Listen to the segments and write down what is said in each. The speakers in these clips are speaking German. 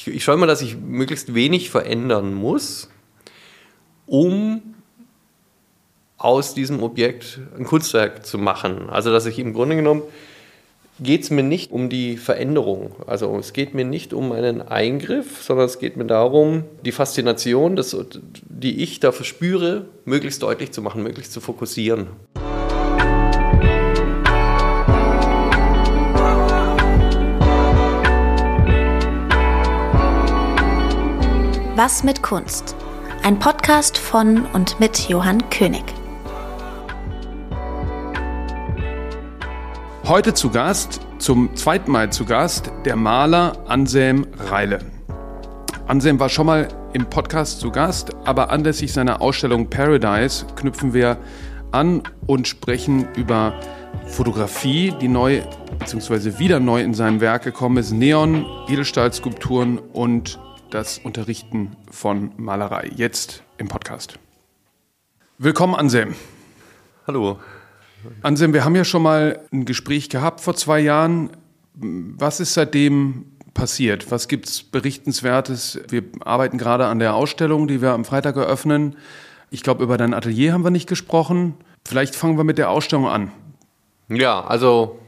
ich, ich schaue immer, dass ich möglichst wenig verändern muss, um aus diesem Objekt ein Kunstwerk zu machen. Also dass ich im Grunde genommen geht es mir nicht um die Veränderung. Also es geht mir nicht um einen Eingriff, sondern es geht mir darum, die Faszination, das, die ich da verspüre, möglichst deutlich zu machen, möglichst zu fokussieren. Was mit Kunst? Ein Podcast von und mit Johann König. Heute zu Gast, zum zweiten Mal zu Gast, der Maler Anselm Reile. Anselm war schon mal im Podcast zu Gast, aber anlässlich seiner Ausstellung Paradise knüpfen wir an und sprechen über Fotografie, die neu bzw. wieder neu in seinem Werk gekommen ist, Neon, Edelstahlskulpturen und das Unterrichten von Malerei. Jetzt im Podcast. Willkommen, Anselm. Hallo. Anselm, wir haben ja schon mal ein Gespräch gehabt vor zwei Jahren. Was ist seitdem passiert? Was gibt es Berichtenswertes? Wir arbeiten gerade an der Ausstellung, die wir am Freitag eröffnen. Ich glaube, über dein Atelier haben wir nicht gesprochen. Vielleicht fangen wir mit der Ausstellung an. Ja, also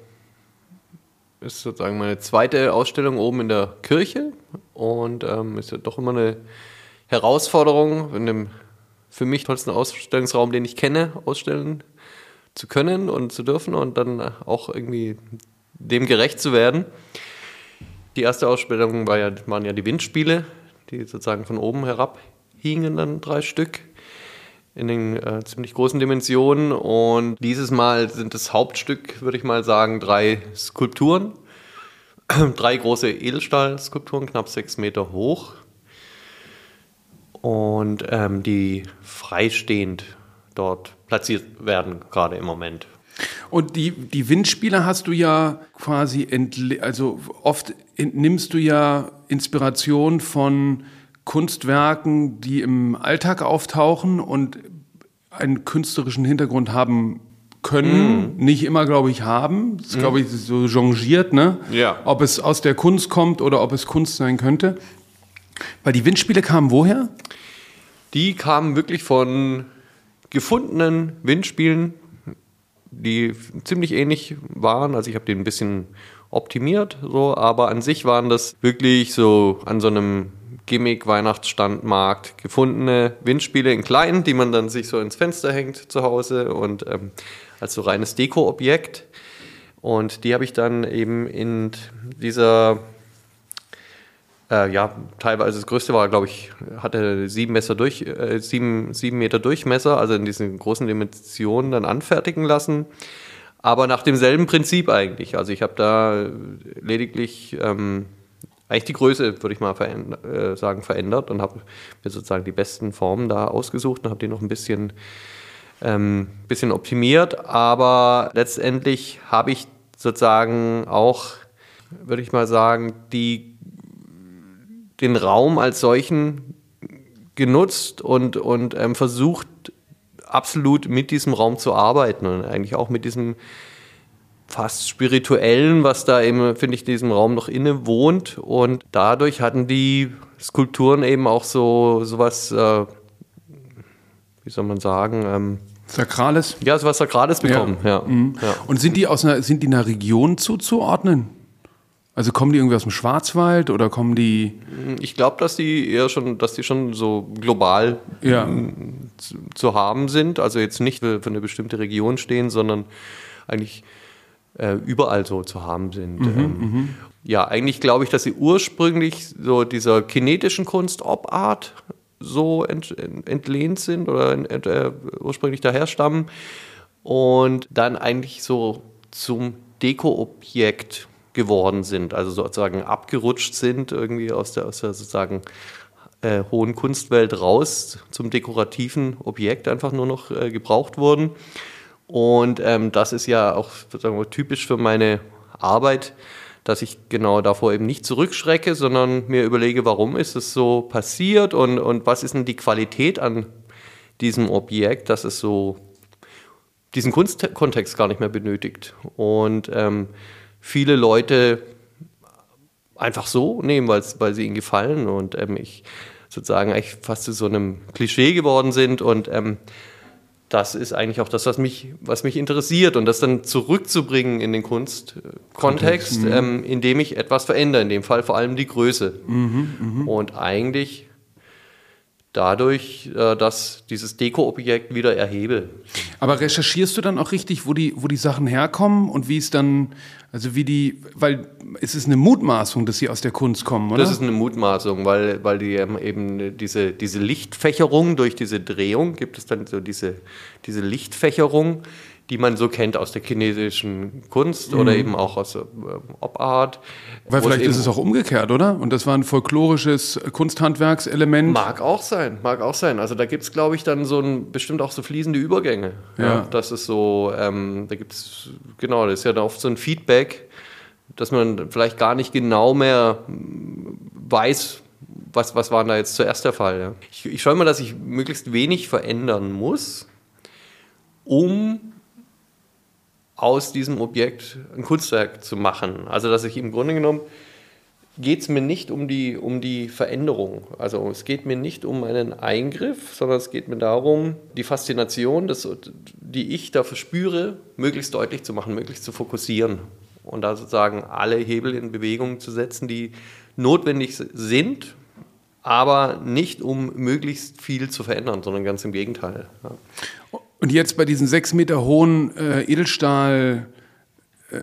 ist sozusagen meine zweite Ausstellung oben in der Kirche und ähm, ist ja doch immer eine Herausforderung, in dem für mich tollsten Ausstellungsraum, den ich kenne, ausstellen zu können und zu dürfen und dann auch irgendwie dem gerecht zu werden. Die erste Ausstellung war ja, waren ja die Windspiele, die sozusagen von oben herab hingen, dann drei Stück in den äh, ziemlich großen Dimensionen. Und dieses Mal sind das Hauptstück, würde ich mal sagen, drei Skulpturen. drei große Edelstahlskulpturen, knapp sechs Meter hoch. Und ähm, die freistehend dort platziert werden, gerade im Moment. Und die, die Windspiele hast du ja quasi, also oft entnimmst du ja Inspiration von Kunstwerken, die im Alltag auftauchen und einen künstlerischen Hintergrund haben können, mm. nicht immer, glaube ich, haben. Das ist, mm. glaube ich, so changiert, ne? Ja. Ob es aus der Kunst kommt oder ob es Kunst sein könnte. Weil die Windspiele kamen woher? Die kamen wirklich von gefundenen Windspielen, die ziemlich ähnlich waren. Also ich habe den ein bisschen optimiert, so, aber an sich waren das wirklich so an so einem Gimmick-Weihnachtsstandmarkt gefundene Windspiele in klein, die man dann sich so ins Fenster hängt zu Hause und ähm, als so reines Deko-Objekt. Und die habe ich dann eben in dieser, äh, ja, teilweise das größte war, glaube ich, hatte sieben, Messer durch, äh, sieben, sieben Meter Durchmesser, also in diesen großen Dimensionen dann anfertigen lassen. Aber nach demselben Prinzip eigentlich. Also ich habe da lediglich ähm, eigentlich die Größe, würde ich mal verändert, äh, sagen, verändert und habe mir sozusagen die besten Formen da ausgesucht und habe die noch ein bisschen, ähm, bisschen optimiert. Aber letztendlich habe ich sozusagen auch, würde ich mal sagen, die, den Raum als solchen genutzt und, und ähm, versucht, absolut mit diesem Raum zu arbeiten und eigentlich auch mit diesem fast spirituellen, was da eben, finde ich, diesem Raum noch inne wohnt. Und dadurch hatten die Skulpturen eben auch so sowas, äh, wie soll man sagen, ähm, Sakrales? Ja, so was Sakrales bekommen, ja. ja. Mhm. ja. Und sind die aus einer, sind die einer Region zuzuordnen? Also kommen die irgendwie aus dem Schwarzwald oder kommen die? Ich glaube, dass die eher schon, dass die schon so global ja. zu, zu, haben sind. Also jetzt nicht für, für eine bestimmte Region stehen, sondern eigentlich äh, überall so zu haben sind. Mhm, ähm, mhm. ja, eigentlich glaube ich, dass sie ursprünglich so dieser kinetischen Kunst Op-Art so ent, entlehnt sind oder ent, äh, ursprünglich daher stammen und dann eigentlich so zum Deko-Objekt geworden sind, also sozusagen abgerutscht sind irgendwie aus der, aus der sozusagen äh, hohen Kunstwelt raus zum dekorativen Objekt einfach nur noch äh, gebraucht wurden. Und ähm, das ist ja auch wir, typisch für meine Arbeit, dass ich genau davor eben nicht zurückschrecke, sondern mir überlege, warum ist es so passiert und, und was ist denn die Qualität an diesem Objekt, dass es so diesen Kunstkontext gar nicht mehr benötigt. Und ähm, viele Leute einfach so nehmen, weil sie ihnen gefallen und ähm, ich sozusagen eigentlich fast zu so einem Klischee geworden sind und ähm, das ist eigentlich auch das, was mich, was mich interessiert und das dann zurückzubringen in den Kunstkontext, mhm. ähm, indem ich etwas verändere, in dem Fall vor allem die Größe. Mhm, mh. Und eigentlich dadurch, äh, dass dieses Deko-Objekt wieder erhebe. Aber recherchierst du dann auch richtig, wo die, wo die Sachen herkommen und wie es dann, also wie die, weil es ist eine Mutmaßung, dass sie aus der Kunst kommen, oder? Das ist eine Mutmaßung, weil, weil die eben diese, diese Lichtfächerung durch diese Drehung, gibt es dann so diese, diese Lichtfächerung, die man so kennt aus der chinesischen Kunst mhm. oder eben auch aus der äh, Op-Art. Weil vielleicht ist es auch umgekehrt, oder? Und das war ein folklorisches Kunsthandwerkselement. Mag auch sein, mag auch sein. Also da gibt es, glaube ich, dann so ein, bestimmt auch so fließende Übergänge. Ja. ja das ist so, ähm, da gibt es, genau, das ist ja dann oft so ein Feedback, dass man vielleicht gar nicht genau mehr weiß, was, was war da jetzt zuerst der Fall. Ja. Ich, ich schaue mal, dass ich möglichst wenig verändern muss, um aus diesem Objekt ein Kunstwerk zu machen. Also dass ich im Grunde genommen geht es mir nicht um die, um die Veränderung. Also es geht mir nicht um einen Eingriff, sondern es geht mir darum, die Faszination, das, die ich da verspüre, möglichst deutlich zu machen, möglichst zu fokussieren. Und da sozusagen alle Hebel in Bewegung zu setzen, die notwendig sind, aber nicht um möglichst viel zu verändern, sondern ganz im Gegenteil. Ja. Und jetzt bei diesen sechs Meter hohen äh, Edelstahl äh,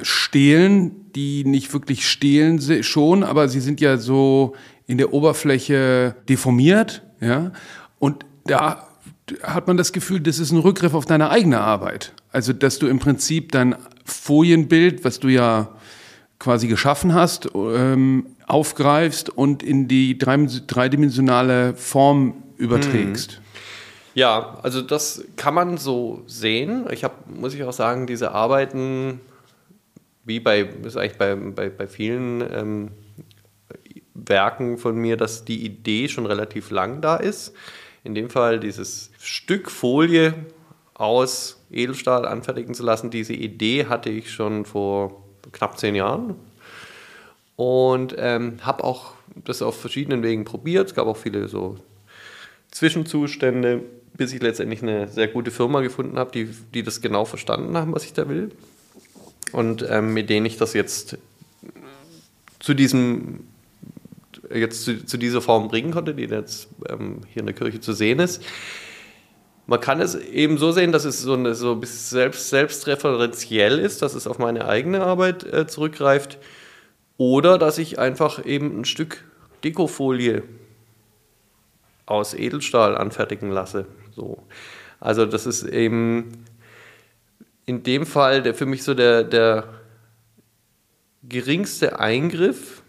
die nicht wirklich stehlen schon, aber sie sind ja so in der Oberfläche deformiert, ja. Und da hat man das Gefühl, das ist ein Rückgriff auf deine eigene Arbeit. Also, dass du im Prinzip dein Folienbild, was du ja quasi geschaffen hast, ähm, aufgreifst und in die dreidimensionale Form überträgst. Mhm. Ja, also das kann man so sehen. Ich habe, muss ich auch sagen, diese Arbeiten, wie bei, ist eigentlich bei, bei, bei vielen ähm, Werken von mir, dass die Idee schon relativ lang da ist. In dem Fall dieses Stück Folie aus Edelstahl anfertigen zu lassen, diese Idee hatte ich schon vor knapp zehn Jahren und ähm, habe auch das auf verschiedenen Wegen probiert. Es gab auch viele so Zwischenzustände bis ich letztendlich eine sehr gute Firma gefunden habe, die, die das genau verstanden haben, was ich da will. Und ähm, mit denen ich das jetzt zu diesem jetzt zu, zu dieser Form bringen konnte, die jetzt ähm, hier in der Kirche zu sehen ist. Man kann es eben so sehen, dass es so, eine, so ein bisschen selbst, selbstreferenziell ist, dass es auf meine eigene Arbeit äh, zurückgreift. Oder dass ich einfach eben ein Stück Dekofolie aus Edelstahl anfertigen lasse. So. Also das ist eben in dem Fall der, für mich so der, der geringste Eingriff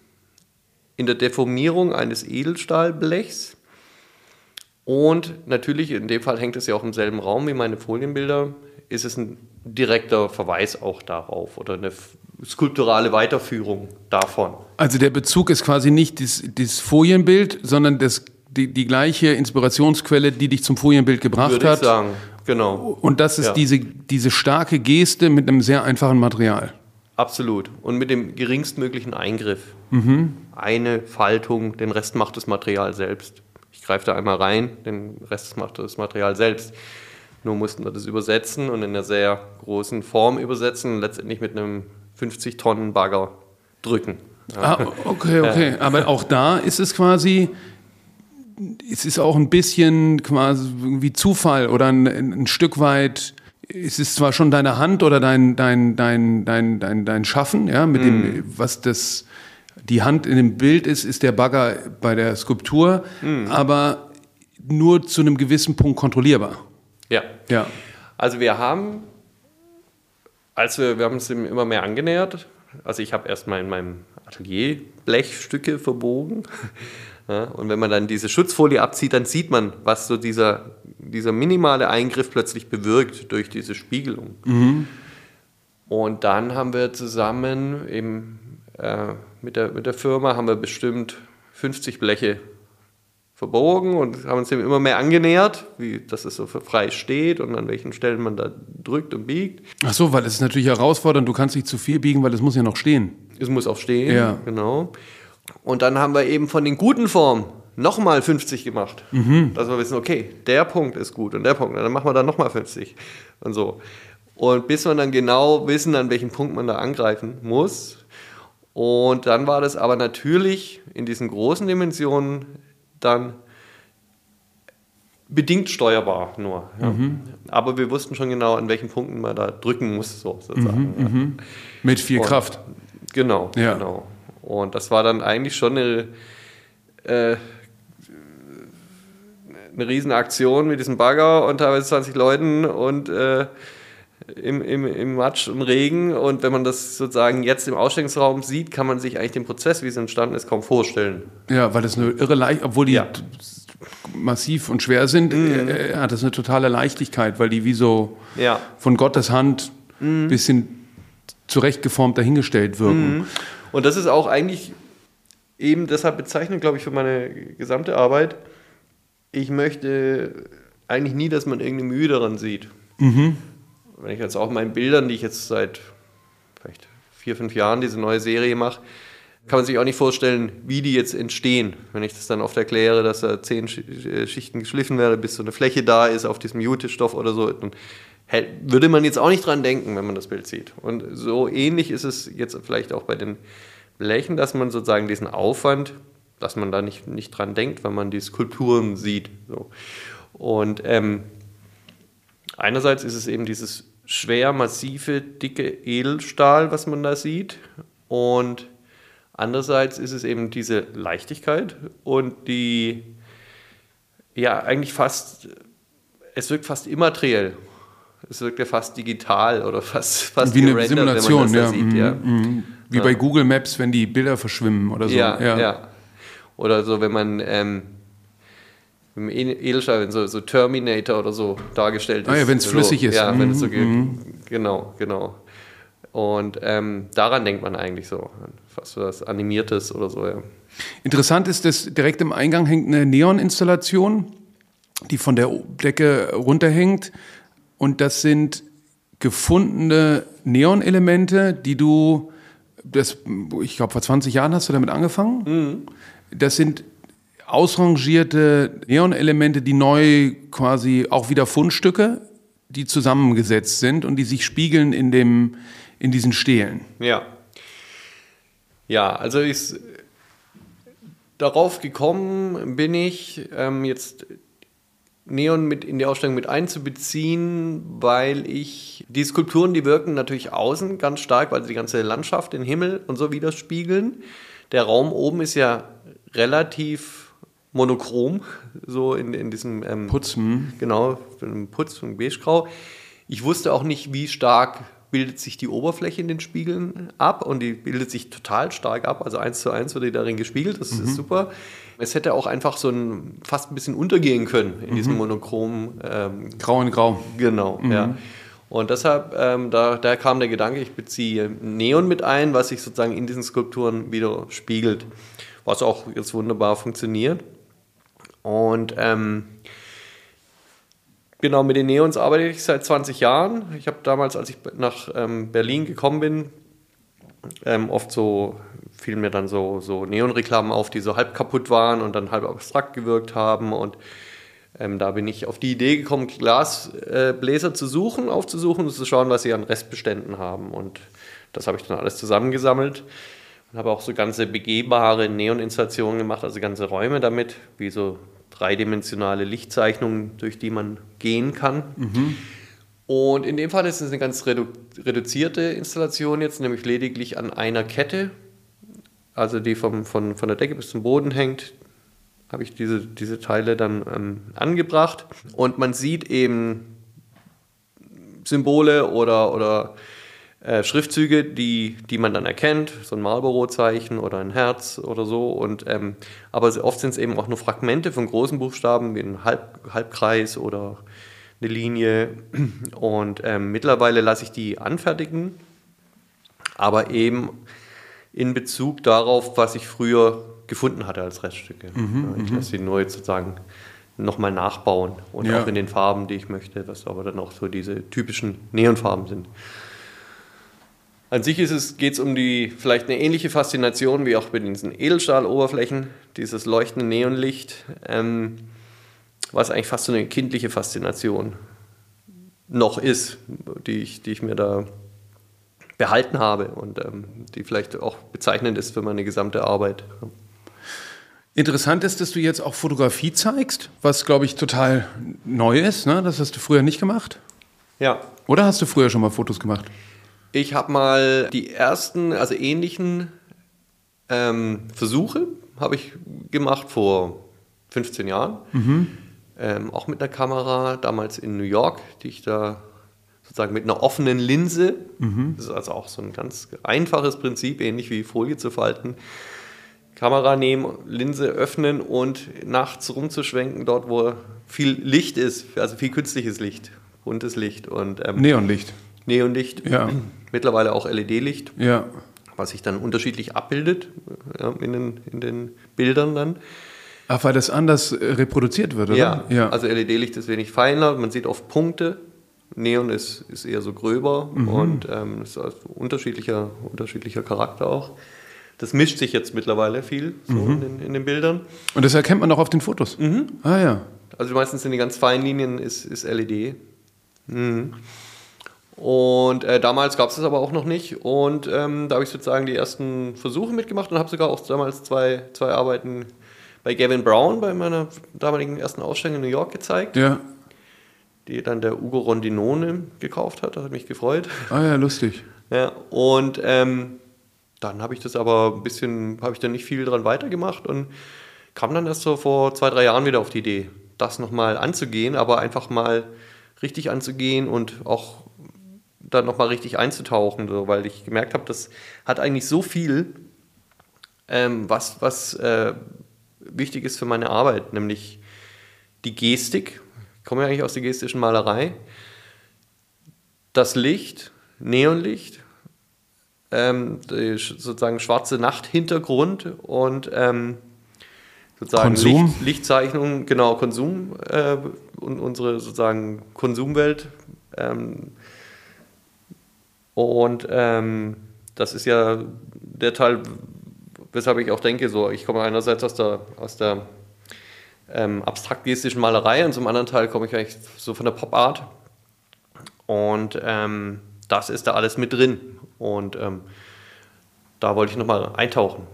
in der Deformierung eines Edelstahlblechs. Und natürlich, in dem Fall hängt es ja auch im selben Raum wie meine Folienbilder, ist es ein direkter Verweis auch darauf oder eine skulpturale Weiterführung davon. Also der Bezug ist quasi nicht das, das Folienbild, sondern das die, die gleiche Inspirationsquelle, die dich zum Folienbild gebracht Würde hat. Ich sagen, genau. Und das ist ja. diese, diese starke Geste mit einem sehr einfachen Material. Absolut. Und mit dem geringstmöglichen Eingriff. Mhm. Eine Faltung, den Rest macht das Material selbst. Ich greife da einmal rein, den Rest macht das Material selbst. Nur mussten wir das übersetzen und in einer sehr großen Form übersetzen und letztendlich mit einem 50 Tonnen Bagger drücken. Ah, okay, okay. Aber auch da ist es quasi, es ist auch ein bisschen quasi wie Zufall oder ein, ein Stück weit es ist zwar schon deine Hand oder dein, dein, dein, dein, dein, dein Schaffen, ja, mit mm. dem, was das, die Hand in dem Bild ist, ist der Bagger bei der Skulptur, mm. aber nur zu einem gewissen Punkt kontrollierbar. Ja. Ja. Also wir haben, als wir, wir haben uns immer mehr angenähert, also ich habe erstmal in meinem Atelier Blechstücke verbogen ja, und wenn man dann diese Schutzfolie abzieht, dann sieht man, was so dieser, dieser minimale Eingriff plötzlich bewirkt durch diese Spiegelung. Mhm. Und dann haben wir zusammen eben, äh, mit, der, mit der Firma haben wir bestimmt 50 Bleche verbogen und haben uns dem immer mehr angenähert, wie dass es so frei steht und an welchen Stellen man da drückt und biegt. Ach so, weil es ist natürlich herausfordernd, du kannst nicht zu viel biegen, weil es muss ja noch stehen. Es muss auch stehen, ja. genau. Und dann haben wir eben von den guten Formen nochmal 50 gemacht. Mhm. Dass wir wissen, okay, der Punkt ist gut und der Punkt, dann machen wir dann nochmal 50 und so. Und bis wir dann genau wissen, an welchem Punkt man da angreifen muss. Und dann war das aber natürlich in diesen großen Dimensionen dann bedingt steuerbar nur. Ja. Mhm. Aber wir wussten schon genau, an welchen Punkten man da drücken muss, so sozusagen. Mhm, ja. Mhm. Mit viel Und, Kraft. Genau, Ja. genau. Und das war dann eigentlich schon eine, äh, eine Riesenaktion mit diesem Bagger und teilweise 20 Leuten und äh, im, im, im Matsch und Regen. Und wenn man das sozusagen jetzt im Ausstellungsraum sieht, kann man sich eigentlich den Prozess, wie es entstanden ist, kaum vorstellen. Ja, weil das eine irre leicht, obwohl die Ja. massiv und schwer sind, äh, hat das eine totale Leichtigkeit, weil die wie so Ja. von Gottes Hand ein bisschen zurechtgeformt dahingestellt wirken. Und das ist auch eigentlich eben deshalb bezeichnend, glaube ich, für meine gesamte Arbeit. Ich möchte eigentlich nie, dass man irgendeine Mühe daran sieht. Wenn ich jetzt auch in meinen Bildern, die ich jetzt seit vielleicht vier, fünf Jahren diese neue Serie mache, kann man sich auch nicht vorstellen, wie die jetzt entstehen. Wenn ich das dann oft erkläre, dass da zehn äh, Schichten geschliffen werden, bis so eine Fläche da ist auf diesem Jute-Stoff oder so, dann würde man jetzt auch nicht dran denken, wenn man das Bild sieht. Und so ähnlich ist es jetzt vielleicht auch bei den Blechen, dass man sozusagen diesen Aufwand, dass man da nicht, nicht dran denkt, wenn man die Skulpturen sieht. So. Und ähm, einerseits ist es eben dieses schwer, massive, dicke Edelstahl, was man da sieht. Und andererseits ist es eben diese Leichtigkeit und die, ja, eigentlich fast, es wirkt fast immateriell. Es wirkt ja fast digital oder fast, fast Wie eine Simulation, wenn ja. sieht. Mhm, ja. mhm. Wie bei Google Maps, wenn die Bilder verschwimmen oder so. Ja, ja. Oder so, wenn man ähm, im E- Edelstahl, wenn so, so Terminator oder so dargestellt ist. Ah ja, wenn's so, flüssig ist. Ja, wenn es so Mhm, geht. Genau, genau. Und ähm, daran denkt man eigentlich so. Fast so was Animiertes oder so, ja. Interessant ist, dass direkt im Eingang hängt eine Neon-Installation, die von der Decke runterhängt. Und das sind gefundene Neon-Elemente, die du, das, ich glaube, vor 20 Jahren hast du damit angefangen. Das sind ausrangierte Neon-Elemente, die neu quasi auch wieder Fundstücke, die zusammengesetzt sind und die sich spiegeln in, dem, in diesen Stelen. Ja. Ja, also ich, darauf gekommen bin ich, ähm, jetzt Neon mit in die Ausstellung mit einzubeziehen, weil ich die Skulpturen, die wirken natürlich außen ganz stark, weil sie die ganze Landschaft, den Himmel und so widerspiegeln. Der Raum oben ist ja relativ monochrom, so in, in diesem ähm, Putz, hm. Genau, Putz von Beigegrau. Ich wusste auch nicht, wie stark bildet sich die Oberfläche in den Spiegeln ab und die bildet sich total stark ab, also eins zu eins wird die darin gespiegelt, das ist super. Es hätte auch einfach so ein, fast ein bisschen untergehen können in diesem monochromen ähm, Grau in Grau. Genau, ja. Und deshalb, ähm, da, da kam der Gedanke, ich beziehe Neon mit ein, was sich sozusagen in diesen Skulpturen wieder spiegelt, was auch jetzt wunderbar funktioniert. Und ähm, genau, mit den Neons arbeite ich seit 20 Jahren. Ich habe damals, als ich nach ähm, Berlin gekommen bin, ähm, oft so fielen mir dann so, so Neonreklamen auf, die so halb kaputt waren und dann halb abstrakt gewirkt haben. Und ähm, da bin ich auf die Idee gekommen, Glasbläser äh, zu suchen, aufzusuchen und zu schauen, was sie an Restbeständen haben. Und das habe ich dann alles zusammengesammelt und habe auch so ganze begehbare Neoninstallationen gemacht, also ganze Räume damit, wie so dreidimensionale Lichtzeichnungen, durch die man gehen kann. Und in dem Fall ist es eine ganz redu reduzierte Installation jetzt, nämlich lediglich an einer Kette, also die vom, von, von der Decke bis zum Boden hängt, habe ich diese, diese Teile dann ähm, angebracht. Und man sieht eben Symbole oder, oder äh, Schriftzüge, die, die man dann erkennt, so ein Marlboro-Zeichen oder ein Herz oder so. Und, ähm, aber oft sind es eben auch nur Fragmente von großen Buchstaben, wie ein Halb, Halbkreis oder eine Linie. Und ähm, mittlerweile lasse ich die anfertigen, aber eben in Bezug darauf, was ich früher gefunden hatte als Reststücke. Ja, ich lasse sie nur jetzt sozusagen nochmal nachbauen und Ja. auch in den Farben, die ich möchte, was aber dann auch so diese typischen Neonfarben sind. An sich es, geht es um die vielleicht eine ähnliche Faszination wie auch bei diesen Edelstahloberflächen, dieses leuchtende Neonlicht, ähm, was eigentlich fast so eine kindliche Faszination noch ist, die ich, die ich mir da behalten habe und ähm, die vielleicht auch bezeichnend ist für meine gesamte Arbeit. Interessant ist, dass du jetzt auch Fotografie zeigst, was glaube ich total neu ist. Ne? Das hast du früher nicht gemacht. Ja. Oder hast du früher schon mal Fotos gemacht? Ich habe mal die ersten, also ähnlichen ähm, Versuche habe ich gemacht vor 15 Jahren. Mhm. Ähm, auch mit einer Kamera, damals in New York, die ich da sozusagen mit einer offenen Linse, mhm. das ist also auch so ein ganz einfaches Prinzip, ähnlich wie Folie zu falten, Kamera nehmen, Linse öffnen und nachts rumzuschwenken, dort wo viel Licht ist, also viel künstliches Licht, buntes Licht und ähm, Neonlicht. Neonlicht, ja. Mittlerweile auch LED-Licht, ja. was sich dann unterschiedlich abbildet ja, in, den, in den Bildern dann. Ach, weil das anders äh, reproduziert wird, oder? Ja, ja. also LED-Licht ist wenig feiner, man sieht oft Punkte. Neon ist, ist eher so gröber mhm. und ähm, ist also unterschiedlicher, unterschiedlicher Charakter auch. Das mischt sich jetzt mittlerweile viel so mhm. in, den, in, den, Bildern. Und das erkennt man auch auf den Fotos? Mhm. Ah ja. Also meistens sind die ganz feinen Linien ist, ist LED. Mhm. Und äh, damals gab es das aber auch noch nicht. Und ähm, da habe ich sozusagen die ersten Versuche mitgemacht und habe sogar auch damals zwei, zwei Arbeiten bei Gavin Brown bei meiner damaligen ersten Ausstellung in New York gezeigt. Ja. Die dann der Ugo Rondinone gekauft hat. Das hat mich gefreut. Ah ja, lustig. Ja, und ähm, dann habe ich das aber ein bisschen, habe ich dann nicht viel dran weitergemacht und kam dann erst so vor zwei, drei Jahren wieder auf die Idee, das nochmal anzugehen, aber einfach mal richtig anzugehen und auch dann nochmal richtig einzutauchen, so, weil ich gemerkt habe, das hat eigentlich so viel, ähm, was, was äh, wichtig ist für meine Arbeit, nämlich die Gestik. Ich komme ja eigentlich aus der gestischen Malerei. Das Licht, Neonlicht, ähm, sozusagen schwarze Nachthintergrund und ähm, sozusagen Licht, Lichtzeichnung, genau, Konsum äh, und unsere sozusagen Konsumwelt. Ähm, und ähm, das ist ja der Teil, weshalb ich auch denke, so, ich komme einerseits aus der, aus der ähm, abstrakt-gestischen Malerei und zum anderen Teil komme ich eigentlich so von der Pop-Art. Und ähm, das ist da alles mit drin. Und ähm, da wollte ich nochmal eintauchen.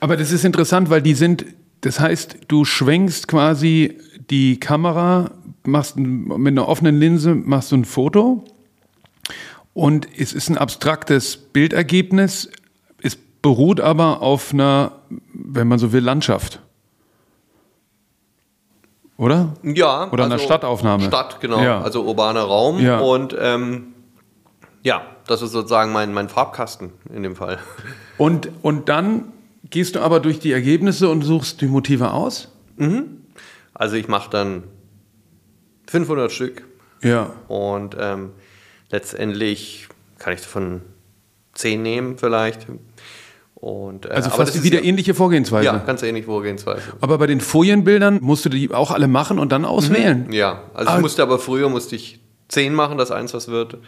Aber das ist interessant, weil die sind, das heißt, du schwenkst quasi die Kamera, machst mit einer offenen Linse, machst du ein Foto und es ist ein abstraktes Bildergebnis, beruht aber auf einer, wenn man so will, Landschaft. Oder? Ja. Oder also einer Stadtaufnahme. Stadt, genau. Ja. Also urbaner Raum. Ja. Und ähm, ja, das ist sozusagen mein, mein Farbkasten in dem Fall. Und, und dann gehst du aber durch die Ergebnisse und suchst die Motive aus? Mhm. Also ich mache dann 500 Stück. Ja. Und ähm, letztendlich kann ich davon 10 nehmen vielleicht. Und, äh, also fast wieder ja, ähnliche Vorgehensweise. Ja, ganz ähnliche Vorgehensweise. Aber bei den Folienbildern musst du die auch alle machen und dann auswählen. Mhm. Ja, also ah. ich musste aber früher musste ich zehn machen, dass eins was wird.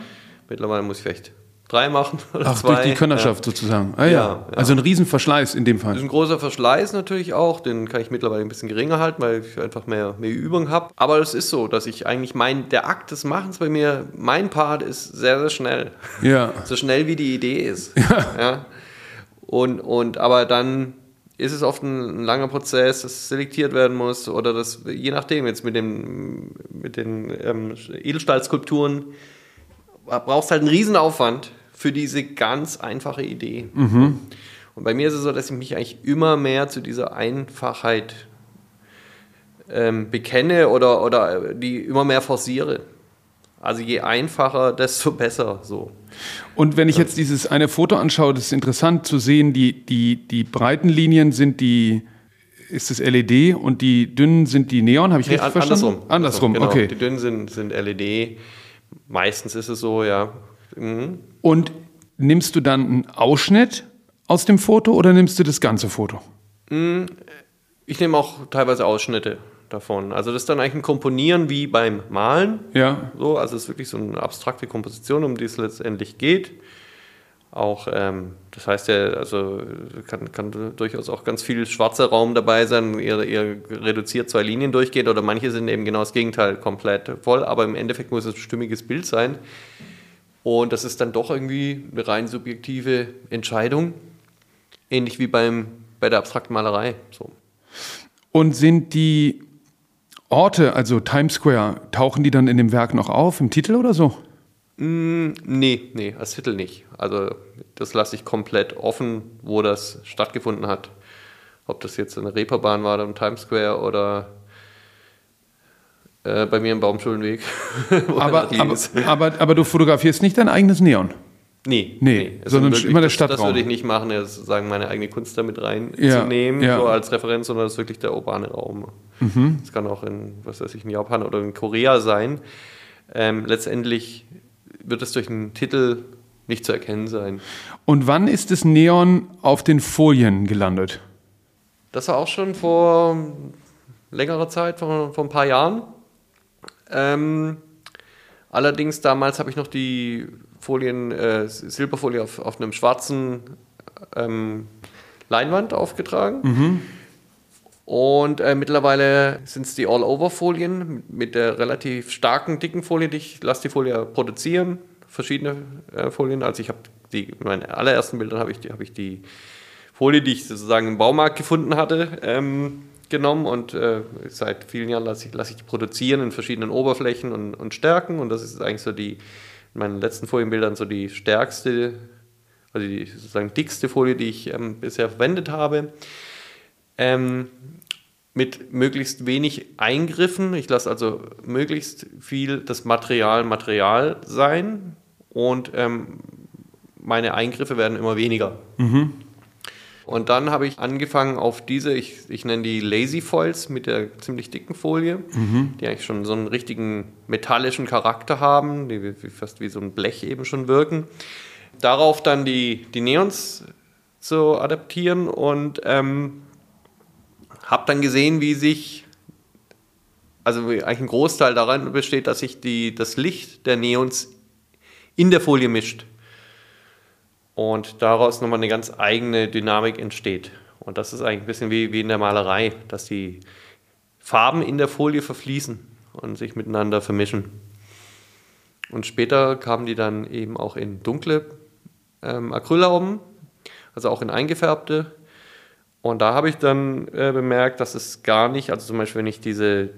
Mittlerweile muss ich vielleicht drei machen oder Ach, zwei. durch die Könnerschaft ja. sozusagen. Ah, ja. ja. Also ein Riesenverschleiß in dem Fall. Das ist ein großer Verschleiß natürlich auch, den kann ich mittlerweile ein bisschen geringer halten, weil ich einfach mehr, mehr Übung habe. Aber es ist so, dass ich eigentlich mein, der Akt des Machens bei mir, mein Part ist sehr, sehr schnell. Ja. so schnell wie die Idee ist. Ja. ja. Und, und aber dann ist es oft ein, ein, langer Prozess, das selektiert werden muss oder das, je nachdem, jetzt mit, dem, mit den ähm, Edelstahlskulpturen brauchst halt einen Riesenaufwand für diese ganz einfache Idee. Mhm. Und bei mir ist es so, dass ich mich eigentlich immer mehr zu dieser Einfachheit ähm, bekenne oder, oder die immer mehr forciere. Also je einfacher, desto besser so. Und wenn ich jetzt dieses eine Foto anschaue, das ist interessant zu sehen, die, die, die breiten Linien sind die, ist das LED und die dünnen sind die Neon, habe ich nee, richtig verstanden? Andersrum. Andersrum, genau. okay. Die dünnen sind, sind LED, meistens ist es so, ja. Mhm. Und nimmst du dann einen Ausschnitt aus dem Foto oder nimmst du das ganze Foto? Mhm. Ich nehme auch teilweise Ausschnitte davon. Also das ist dann eigentlich ein Komponieren wie beim Malen. Ja. So, also es ist wirklich so eine abstrakte Komposition, um die es letztendlich geht. Auch, ähm, das heißt ja, also kann, kann durchaus auch ganz viel schwarzer Raum dabei sein, ihr, ihr reduziert zwei Linien durchgeht oder manche sind eben genau das Gegenteil, komplett voll, aber im Endeffekt muss es ein stimmiges Bild sein. Und das ist dann doch irgendwie eine rein subjektive Entscheidung, ähnlich wie beim, bei der abstrakten Malerei. So. Und sind die Orte, also Times Square, tauchen die dann in dem Werk noch auf, im Titel oder so? Mm, nee, nee, als Titel nicht. Also das lasse ich komplett offen, wo das stattgefunden hat. Ob das jetzt eine Reeperbahn war oder im Times Square oder äh, bei mir im Baumschulenweg. aber, aber, aber, aber, du fotografierst nicht dein eigenes Neon? Nee, nee, nee. sondern wirklich, immer der Stadtraum. Das, würde ich nicht machen, sagen, meine eigene Kunst damit reinzunehmen, ja, ja. so als Referenz, sondern das ist wirklich der urbane Raum. Mhm. Das kann auch in, was weiß ich, in Japan oder in Korea sein. Ähm, letztendlich wird es durch einen Titel nicht zu erkennen sein. Und wann ist das Neon auf den Folien gelandet? Das war auch schon vor längerer Zeit, vor, vor ein paar Jahren. Ähm, allerdings damals habe ich noch die Folien, äh, Silberfolie auf, auf einem schwarzen ähm, Leinwand aufgetragen. Mhm. Und äh, mittlerweile sind es die All-Over-Folien mit der relativ starken, dicken Folie. Ich lasse die Folie produzieren, verschiedene äh, Folien. Also ich habe die, meine allerersten Bilder habe ich, die, hab ich die Folie, die ich sozusagen im Baumarkt gefunden hatte, ähm, genommen und äh, seit vielen Jahren lasse ich, lass ich die produzieren in verschiedenen Oberflächen und, und Stärken. Und das ist eigentlich so die, in meinen letzten Folienbildern so die stärkste, also die sozusagen dickste Folie, die ich ähm, bisher verwendet habe ähm, mit möglichst wenig Eingriffen. Ich lasse also möglichst viel das Material Material sein und ähm, meine Eingriffe werden immer weniger. Mhm. Und dann habe ich angefangen auf diese, ich, ich nenne die Lazy Foils mit der ziemlich dicken Folie, mhm. die eigentlich schon so einen richtigen metallischen Charakter haben, die fast wie so ein Blech eben schon wirken. Darauf dann die, die Neons zu adaptieren und ähm, habe dann gesehen, wie sich, also eigentlich ein Großteil daran besteht, dass sich die, das Licht der Neons in der Folie mischt. Und daraus nochmal eine ganz eigene Dynamik entsteht. Und das ist eigentlich ein bisschen wie, wie in der Malerei, dass die Farben in der Folie verfließen und sich miteinander vermischen. Und später kamen die dann eben auch in dunkle ähm, Acrylhauben, also auch in eingefärbte und da habe ich dann äh, bemerkt, dass es gar nicht, also zum Beispiel, wenn ich diese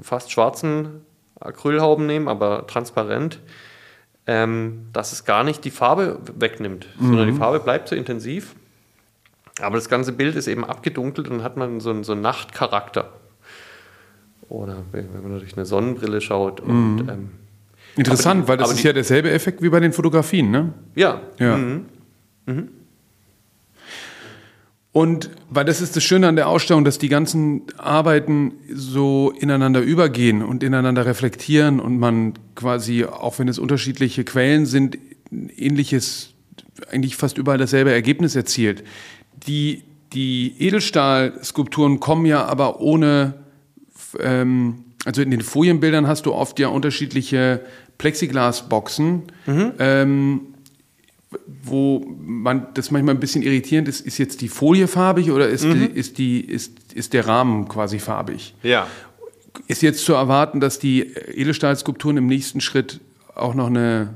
fast schwarzen Acrylhauben nehme, aber transparent, ähm, dass es gar nicht die Farbe wegnimmt, mhm. sondern die Farbe bleibt so intensiv. Aber das ganze Bild ist eben abgedunkelt und hat man so einen, so einen Nachtcharakter. Oder wenn man durch eine Sonnenbrille schaut. Und, mhm. ähm, Interessant, die, weil das ist die, ja derselbe Effekt wie bei den Fotografien, ne? Ja. ja. Mhm. Und weil das ist das Schöne an der Ausstellung, dass die ganzen Arbeiten so ineinander übergehen und ineinander reflektieren und man quasi, auch wenn es unterschiedliche Quellen sind, ähnliches, eigentlich fast überall dasselbe Ergebnis erzielt. Die, die Edelstahlskulpturen kommen ja aber ohne, ähm, also in den Folienbildern hast du oft ja unterschiedliche Plexiglasboxen. Mhm. Ähm, wo man das manchmal ein bisschen irritierend ist, ist jetzt die Folie farbig oder ist, mhm. die, ist, die, ist, ist der Rahmen quasi farbig? Ja. Ist jetzt zu erwarten, dass die Edelstahlskulpturen im nächsten Schritt auch noch eine,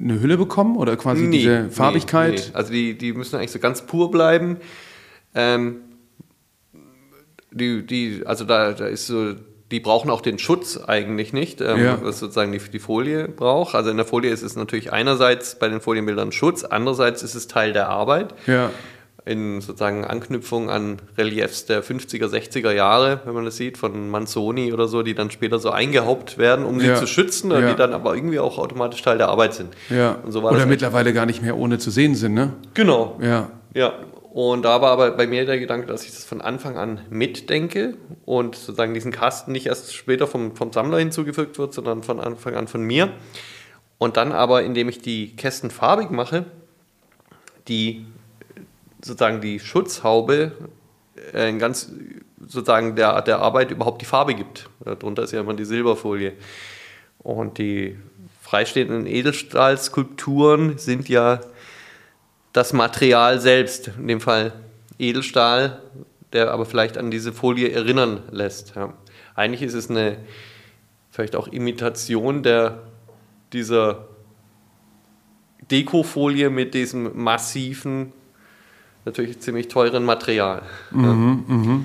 eine Hülle bekommen oder quasi nee, diese Farbigkeit? Nee, nee. Also die, die müssen eigentlich so ganz pur bleiben. Ähm, die, die, also da, da ist so die brauchen auch den Schutz eigentlich nicht, ähm, ja. was sozusagen die, die Folie braucht. Also in der Folie ist es natürlich einerseits bei den Folienbildern Schutz, andererseits ist es Teil der Arbeit. Ja. In sozusagen Anknüpfung an Reliefs der 50er, 60er Jahre, wenn man das sieht, von Manzoni oder so, die dann später so eingehaupt werden, um sie ja. zu schützen, die dann aber irgendwie auch automatisch Teil der Arbeit sind. Ja. So oder mittlerweile gar nicht mehr ohne zu sehen sind, ne? Genau. Ja. Ja, und da war aber bei mir der Gedanke, dass ich das von Anfang an mitdenke und sozusagen diesen Kasten nicht erst später vom, vom Sammler hinzugefügt wird, sondern von Anfang an von mir. Und dann aber, indem ich die Kästen farbig mache, die sozusagen die Schutzhaube äh, ganz sozusagen der, der Arbeit überhaupt die Farbe gibt. Darunter ist ja immer die Silberfolie. Und die freistehenden Edelstahlskulpturen sind ja das Material selbst, in dem Fall Edelstahl, der aber vielleicht an diese Folie erinnern lässt. Ja. Eigentlich ist es eine vielleicht auch Imitation der, dieser Dekofolie mit diesem massiven, natürlich ziemlich teuren Material. Mhm, ja. mh.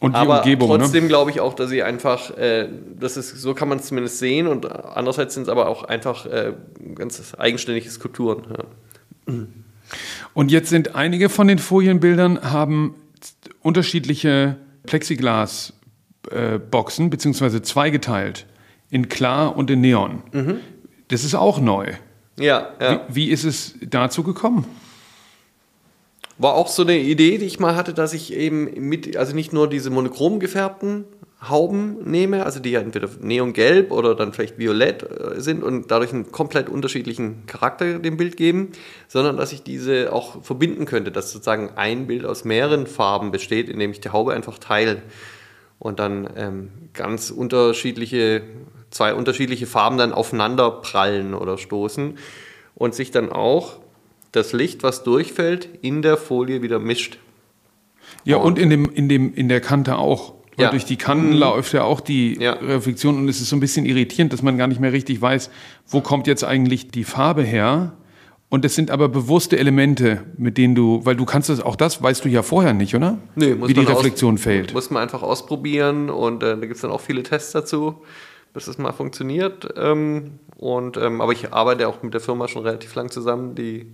Und die Aber Umgebung. Ne? Trotzdem ne? glaube ich auch, dass sie einfach, äh, das ist, so kann man es zumindest sehen und andererseits sind es aber auch einfach äh, ganz eigenständige Skulpturen. Ja. Und jetzt sind einige von den Folienbildern haben unterschiedliche Plexiglas-Boxen, äh, beziehungsweise zweigeteilt, in klar und in Neon. Mhm. Das ist auch neu. Ja, ja. Wie, wie ist es dazu gekommen? War auch so eine Idee, die ich mal hatte, dass ich eben mit, also nicht nur diese monochrom gefärbten Hauben nehme, also die ja entweder neongelb oder dann vielleicht violett äh, sind und dadurch einen komplett unterschiedlichen Charakter dem Bild geben, sondern dass ich diese auch verbinden könnte, dass sozusagen ein Bild aus mehreren Farben besteht, indem ich die Haube einfach teile und dann ähm, ganz unterschiedliche, zwei unterschiedliche Farben dann aufeinander prallen oder stoßen und sich dann auch das Licht, was durchfällt, in der Folie wieder mischt. Ja, und, und in, dem, in, dem, in der Kante auch. Weil ja. durch die Kanten mhm. läuft ja auch die ja. Reflexion und es ist so ein bisschen irritierend, dass man gar nicht mehr richtig weiß, wo kommt jetzt eigentlich die Farbe her. Und es sind aber bewusste Elemente, mit denen du, weil du kannst das, auch das weißt du ja vorher nicht, oder? Nee, muss Wie die Reflexion aus, fällt. Muss man einfach ausprobieren und äh, da gibt es dann auch viele Tests dazu, bis es mal funktioniert. Ähm, und, ähm, aber ich arbeite auch mit der Firma schon relativ lang zusammen, die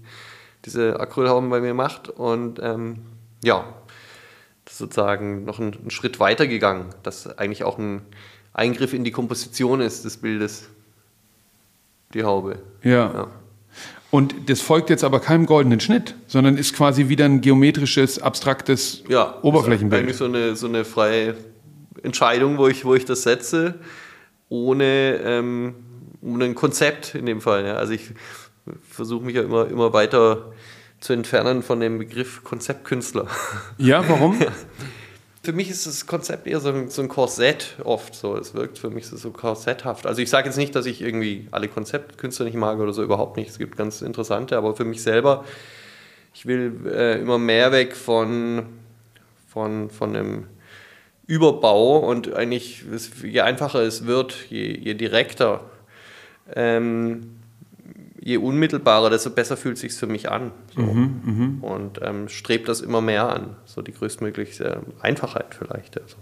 diese Acrylhauben bei mir macht. Und ähm, ja, das ist sozusagen noch einen, einen Schritt weiter gegangen, dass eigentlich auch ein Eingriff in die Komposition ist des Bildes, die Haube. ja. ja. Und das folgt jetzt aber keinem goldenen Schnitt, sondern ist quasi wieder ein geometrisches, abstraktes ja, Oberflächenbild. Eigentlich so eine, so eine freie Entscheidung, wo ich, wo ich das setze, ohne, ähm, ohne ein Konzept in dem Fall. Ja. Also ich versuche mich ja immer, immer weiter zu entfernen von dem Begriff Konzeptkünstler. Ja, warum? Für mich ist das Konzept eher so ein, so ein Korsett oft so. Es wirkt für mich so, so korsetthaft. Also ich sage jetzt nicht, dass ich irgendwie alle Konzeptkünstler nicht mag oder so, überhaupt nicht. Es gibt ganz interessante, aber für mich selber, ich will äh, immer mehr weg von, von, von einem Überbau und eigentlich, je einfacher es wird, je, je direkter, ähm, je unmittelbarer, desto besser fühlt es sich für mich an. So. Mhm, mh. Und ähm, strebt das immer mehr an. So die größtmögliche Einfachheit vielleicht. Also.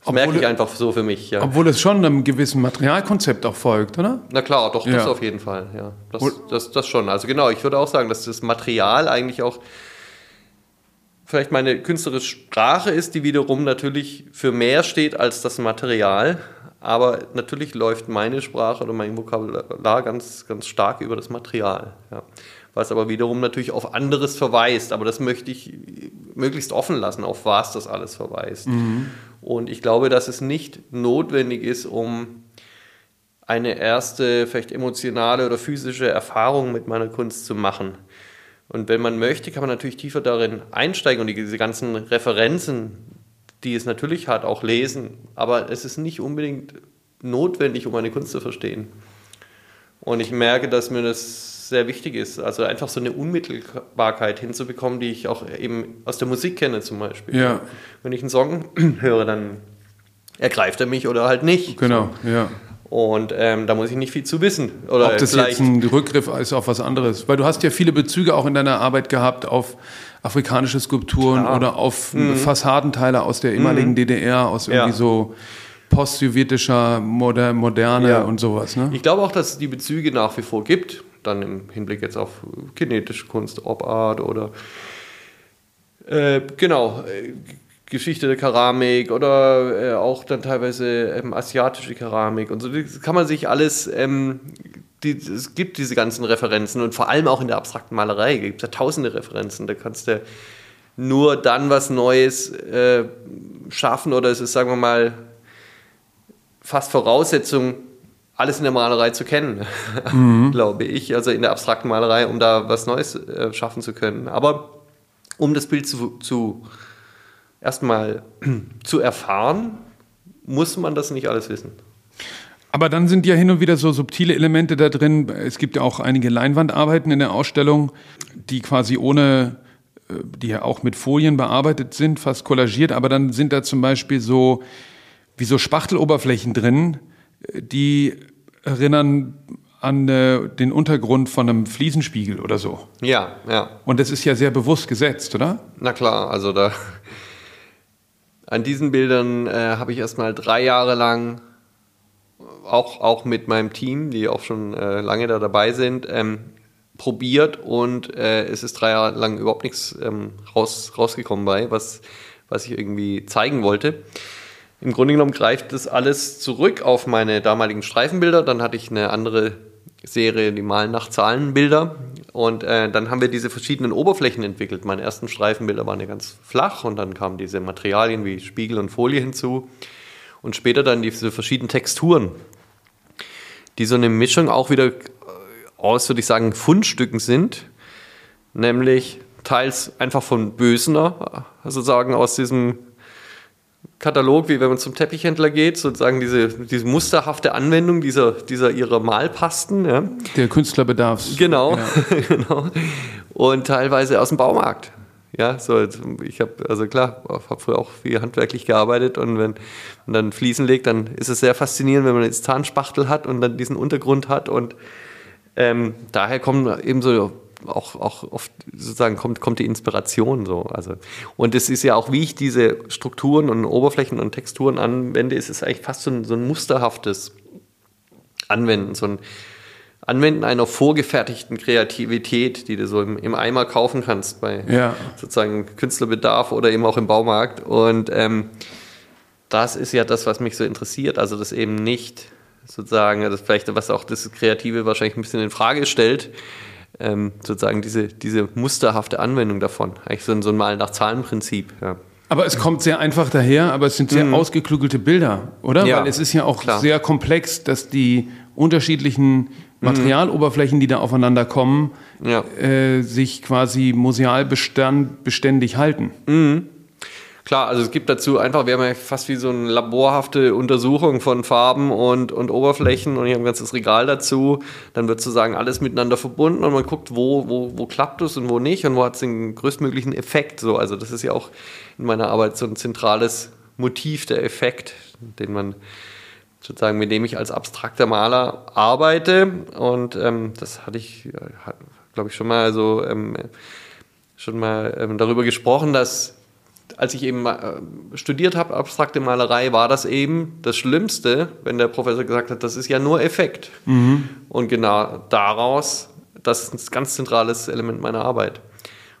Das obwohl merke ich einfach so für mich. Ja. Obwohl es schon einem gewissen Materialkonzept auch folgt, oder? Na klar, doch, das ja. auf jeden Fall. Ja. Das, das, das schon. Also genau, ich würde auch sagen, dass das Material eigentlich auch vielleicht meine künstlerische Sprache ist, die wiederum natürlich für mehr steht als das Material. Aber natürlich läuft meine Sprache oder mein Vokabular ganz, ganz stark über das Material. Ja. Was aber wiederum natürlich auf anderes verweist. Aber das möchte ich möglichst offen lassen, auf was das alles verweist. Mhm. Und ich glaube, dass es nicht notwendig ist, um eine erste, vielleicht emotionale oder physische Erfahrung mit meiner Kunst zu machen. Und wenn man möchte, kann man natürlich tiefer darin einsteigen und diese ganzen Referenzen, die es natürlich hat, auch lesen. Aber es ist nicht unbedingt notwendig, um meine Kunst zu verstehen. Und ich merke, dass mir das sehr wichtig ist. Also einfach so eine Unmittelbarkeit hinzubekommen, die ich auch eben aus der Musik kenne zum Beispiel. Ja. Wenn ich einen Song höre, dann ergreift er mich oder halt nicht. Genau, ja. Und ähm, da muss ich nicht viel zu wissen. Oder Ob das jetzt ein Rückgriff ist auf was anderes. Weil du hast ja viele Bezüge auch in deiner Arbeit gehabt auf afrikanische Skulpturen Klar. oder auf mhm. Fassadenteile aus der ehemaligen mhm. DDR, aus irgendwie ja. so post-sowjetischer Moder Moderne ja. und sowas. Ne? Ich glaube auch, dass es die Bezüge nach wie vor gibt. Dann im Hinblick jetzt auf kinetische Kunst, Op Art oder äh, genau, äh, Geschichte der Keramik oder äh, auch dann teilweise ähm, asiatische Keramik und so. Das kann man sich alles, ähm, die, es gibt diese ganzen Referenzen und vor allem auch in der abstrakten Malerei gibt es ja tausende Referenzen. Da kannst du nur dann was Neues äh, schaffen oder es ist, sagen wir mal, fast Voraussetzung, alles in der Malerei zu kennen, mhm. glaube ich, also in der abstrakten Malerei, um da was Neues äh, schaffen zu können. Aber um das Bild zu, zu erstmal zu erfahren, muss man das nicht alles wissen. Aber dann sind ja hin und wieder so subtile Elemente da drin. Es gibt ja auch einige Leinwandarbeiten in der Ausstellung, die quasi ohne, äh, die ja auch mit Folien bearbeitet sind, fast kollagiert. Aber dann sind da zum Beispiel so, wie so Spachteloberflächen drin, äh, die erinnern an äh, den Untergrund von einem Fliesenspiegel oder so. Ja, ja. Und das ist ja sehr bewusst gesetzt, oder? Na klar, also da an diesen Bildern äh, habe ich erstmal drei Jahre lang auch, auch mit meinem Team, die auch schon äh, lange da dabei sind, ähm, probiert und äh, es ist drei Jahre lang überhaupt nichts ähm, raus, rausgekommen bei, was, was ich irgendwie zeigen wollte. Im Grunde genommen greift das alles zurück auf meine damaligen Streifenbilder. Dann hatte ich eine andere Serie, die malen nach Zahlenbilder. Und äh, dann haben wir diese verschiedenen Oberflächen entwickelt. Meine ersten Streifenbilder waren ja ganz flach und dann kamen diese Materialien wie Spiegel und Folie hinzu. Und später dann diese verschiedenen Texturen, die so eine Mischung auch wieder aus, würde ich sagen, Fundstücken sind. Nämlich teils einfach von Bösener, sozusagen aus diesem Katalog, wie wenn man zum Teppichhändler geht, sozusagen diese, diese musterhafte Anwendung dieser, dieser ihrer Malpasten. Ja. Der Künstlerbedarfs. Genau, ja. genau. Und teilweise aus dem Baumarkt. Ja, so, ich habe, also klar, habe früher auch viel handwerklich gearbeitet und wenn man dann Fliesen legt, dann ist es sehr faszinierend, wenn man jetzt Zahnspachtel hat und dann diesen Untergrund hat und ähm, daher kommen eben so auch, auch oft sozusagen kommt, kommt die Inspiration so. Also, und es ist ja auch, wie ich diese Strukturen und Oberflächen und Texturen anwende, ist es eigentlich fast so ein, so ein musterhaftes Anwenden, so ein Anwenden einer vorgefertigten Kreativität, die du so im, im Eimer kaufen kannst bei ja. sozusagen Künstlerbedarf oder eben auch im Baumarkt. Und ähm, das ist ja das, was mich so interessiert. Also das eben nicht sozusagen, das vielleicht was auch das Kreative wahrscheinlich ein bisschen in Frage stellt, ähm, sozusagen diese, diese musterhafte Anwendung davon. Eigentlich so ein, so ein Mal nach Zahlenprinzip. Ja. Aber es kommt sehr einfach daher, aber es sind sehr mhm. ausgeklugelte Bilder, oder? Ja, Weil es ist ja auch klar. sehr komplex, dass die unterschiedlichen mhm. Materialoberflächen, die da aufeinander kommen, ja. äh, sich quasi museal beständig halten. Mhm. Klar, also es gibt dazu einfach, wir haben ja fast wie so eine laborhafte Untersuchung von Farben und, und Oberflächen und ich habe ein ganzes Regal dazu. Dann wird sozusagen alles miteinander verbunden und man guckt, wo, wo, wo klappt es und wo nicht und wo hat es den größtmöglichen Effekt. So, also das ist ja auch in meiner Arbeit so ein zentrales Motiv, der Effekt, den man sozusagen, mit dem ich als abstrakter Maler arbeite. Und ähm, das hatte ich, glaube ich, schon mal so ähm, schon mal ähm, darüber gesprochen, dass als ich eben äh, studiert habe, abstrakte Malerei, war das eben das Schlimmste, wenn der Professor gesagt hat, das ist ja nur Effekt. Mhm. Und genau daraus, das ist ein ganz zentrales Element meiner Arbeit.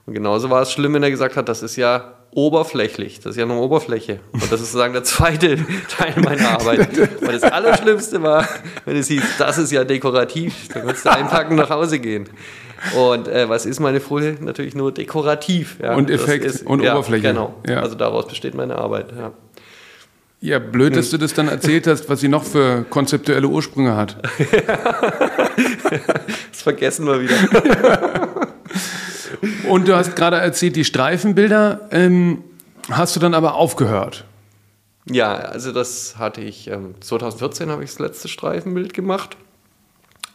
Und genauso war es schlimm, wenn er gesagt hat, das ist ja oberflächlich, das ist ja nur Oberfläche. Und das ist sozusagen der zweite Teil meiner Arbeit. Weil das Allerschlimmste war, wenn es hieß, das ist ja dekorativ, dann kannst du einpacken und nach Hause gehen. Und äh, was ist meine Folie? Natürlich nur dekorativ. Ja. Und Effekt ist, und ja, Oberfläche. Genau. Ja. Also daraus besteht meine Arbeit. Ja. Ja, blöd, dass hm. du das dann erzählt hast, was sie noch für konzeptuelle Ursprünge hat. das vergessen wir wieder. Und du hast gerade erzählt, die Streifenbilder ähm, hast du dann aber aufgehört. Ja, also das hatte ich, ähm, 2014 habe ich das letzte Streifenbild gemacht.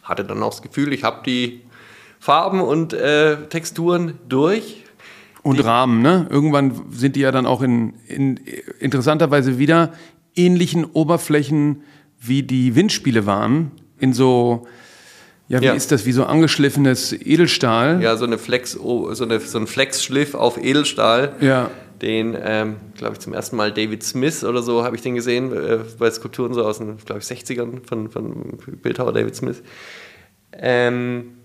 Hatte dann auch das Gefühl, ich habe die Farben und äh, Texturen durch. Und Rahmen, ne? Irgendwann sind die ja dann auch in, in interessanterweise wieder ähnlichen Oberflächen wie die Windspiele waren. In so, ja, wie ja. ist das, wie so angeschliffenes Edelstahl. Ja, so, eine Flex, so, eine, so ein Flexschliff auf Edelstahl. Ja. Den, ähm, glaube ich, zum ersten Mal David Smith oder so habe ich den gesehen, äh, bei Skulpturen so aus den, glaube ich, 60ern von, von Bildhauer David Smith. Ähm,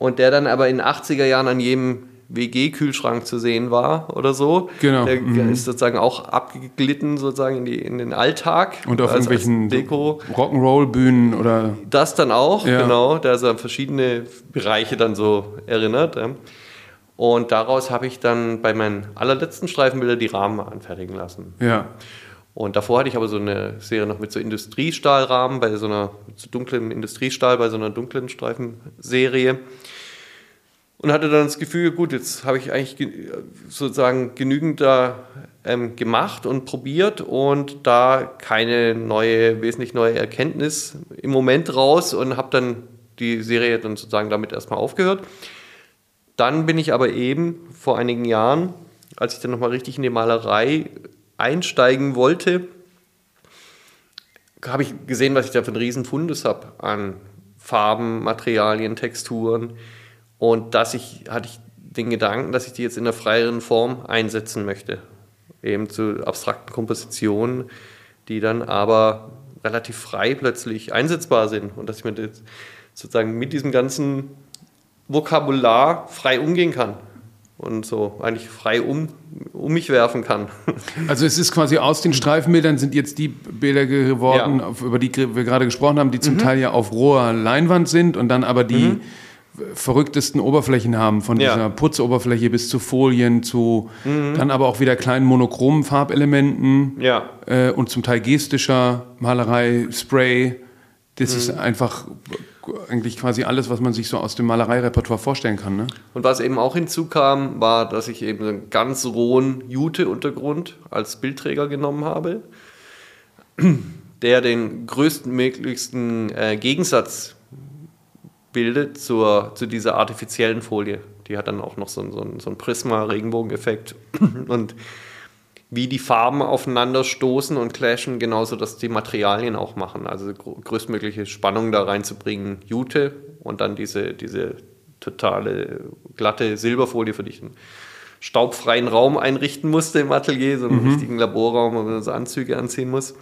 und der dann aber in den 80er Jahren an jedem WG-Kühlschrank zu sehen war oder so. Genau. Der mhm. ist sozusagen auch abgeglitten sozusagen in, die, in den Alltag. Und auf als, irgendwelchen Deko. Rock'n'Roll-Bühnen oder. Das dann auch, ja. genau. Der so an verschiedene Bereiche dann so erinnert. Und daraus habe ich dann bei meinen allerletzten Streifenbildern die Rahmen anfertigen lassen. Ja. Und davor hatte ich aber so eine Serie noch mit so Industriestahlrahmen, bei so einer so dunklen Industriestahl, bei so einer dunklen Streifenserie. Und hatte dann das Gefühl, gut, jetzt habe ich eigentlich sozusagen genügend da ähm, gemacht und probiert und da keine neue, wesentlich neue Erkenntnis im Moment raus und habe dann die Serie dann sozusagen damit erstmal aufgehört. Dann bin ich aber eben vor einigen Jahren, als ich dann nochmal richtig in die Malerei einsteigen wollte, habe ich gesehen, was ich da für einen riesen Fundus habe an Farben, Materialien, Texturen. Und dass ich, hatte ich den Gedanken, dass ich die jetzt in einer freieren Form einsetzen möchte. Eben zu abstrakten Kompositionen, die dann aber relativ frei plötzlich einsetzbar sind. Und dass ich mir sozusagen mit diesem ganzen Vokabular frei umgehen kann und so eigentlich frei um, um mich werfen kann. Also es ist quasi aus den Streifenbildern sind jetzt die Bilder geworden, ja. über die wir gerade gesprochen haben, die zum mhm. Teil ja auf roher Leinwand sind und dann aber die mhm. Verrücktesten Oberflächen haben, von ja. dieser Putzoberfläche bis zu Folien, zu mhm. dann aber auch wieder kleinen monochromen Farbelementen ja. äh, und zum Teil gestischer Malerei, Spray. Das ist mhm. einfach eigentlich quasi alles, was man sich so aus dem Malereirepertoire vorstellen kann. Ne? Und was eben auch hinzukam, war, dass ich eben einen ganz rohen Jute-Untergrund als Bildträger genommen habe, der den größtmöglichsten äh, Gegensatz bildet zur, zu dieser artifiziellen Folie. Die hat dann auch noch so, so, so einen Prisma-Regenbogeneffekt. Und wie die Farben aufeinander stoßen und clashen, genauso dass die Materialien auch machen. Also größtmögliche Spannung da reinzubringen, Jute und dann diese, diese totale glatte Silberfolie, für die ich einen staubfreien Raum einrichten musste im Atelier, so einen mhm. richtigen Laborraum, wo man so Anzüge anziehen muss,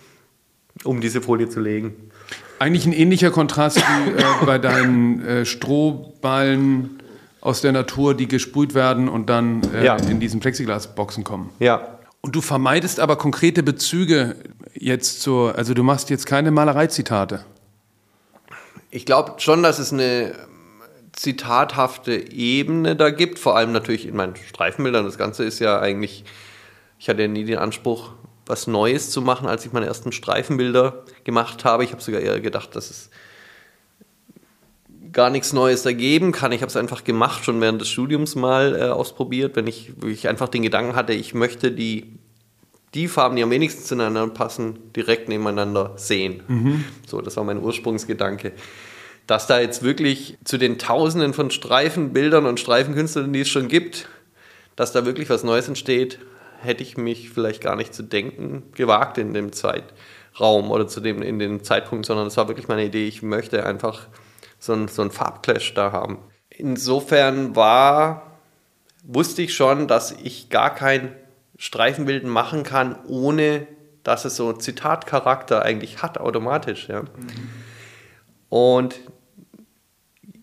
um diese Folie zu legen. Eigentlich ein ähnlicher Kontrast wie äh, bei deinen äh, Strohballen aus der Natur, die gesprüht werden und dann äh, ja. in diesen Plexiglasboxen kommen. Ja, und du vermeidest aber konkrete Bezüge jetzt zur, also du machst jetzt keine Malereizitate. Ich glaube schon, dass es eine zitathafte Ebene da gibt, vor allem natürlich in meinen Streifenbildern. Das Ganze ist ja eigentlich, ich hatte ja nie den Anspruch, was Neues zu machen, als ich meine ersten Streifenbilder gemacht habe. Ich habe sogar eher gedacht, dass es gar nichts Neues ergeben kann. Ich habe es einfach gemacht, schon während des Studiums mal äh, ausprobiert, wenn ich, ich einfach den Gedanken hatte, ich möchte die, die Farben, die am wenigsten zueinander passen, direkt nebeneinander sehen. Mhm. So, das war mein Ursprungsgedanke. Dass da jetzt wirklich zu den Tausenden von Streifenbildern und Streifenkünstlern, die es schon gibt, dass da wirklich was Neues entsteht, hätte ich mich vielleicht gar nicht zu denken gewagt in dem Zeitraum oder zu dem in dem Zeitpunkt, sondern es war wirklich meine Idee. Ich möchte einfach so ein, so Farbclash da haben. Insofern war, wusste ich schon, dass ich gar kein Streifenbilden machen kann, ohne dass es so Zitatcharakter eigentlich hat, automatisch. Ja. Mhm. Und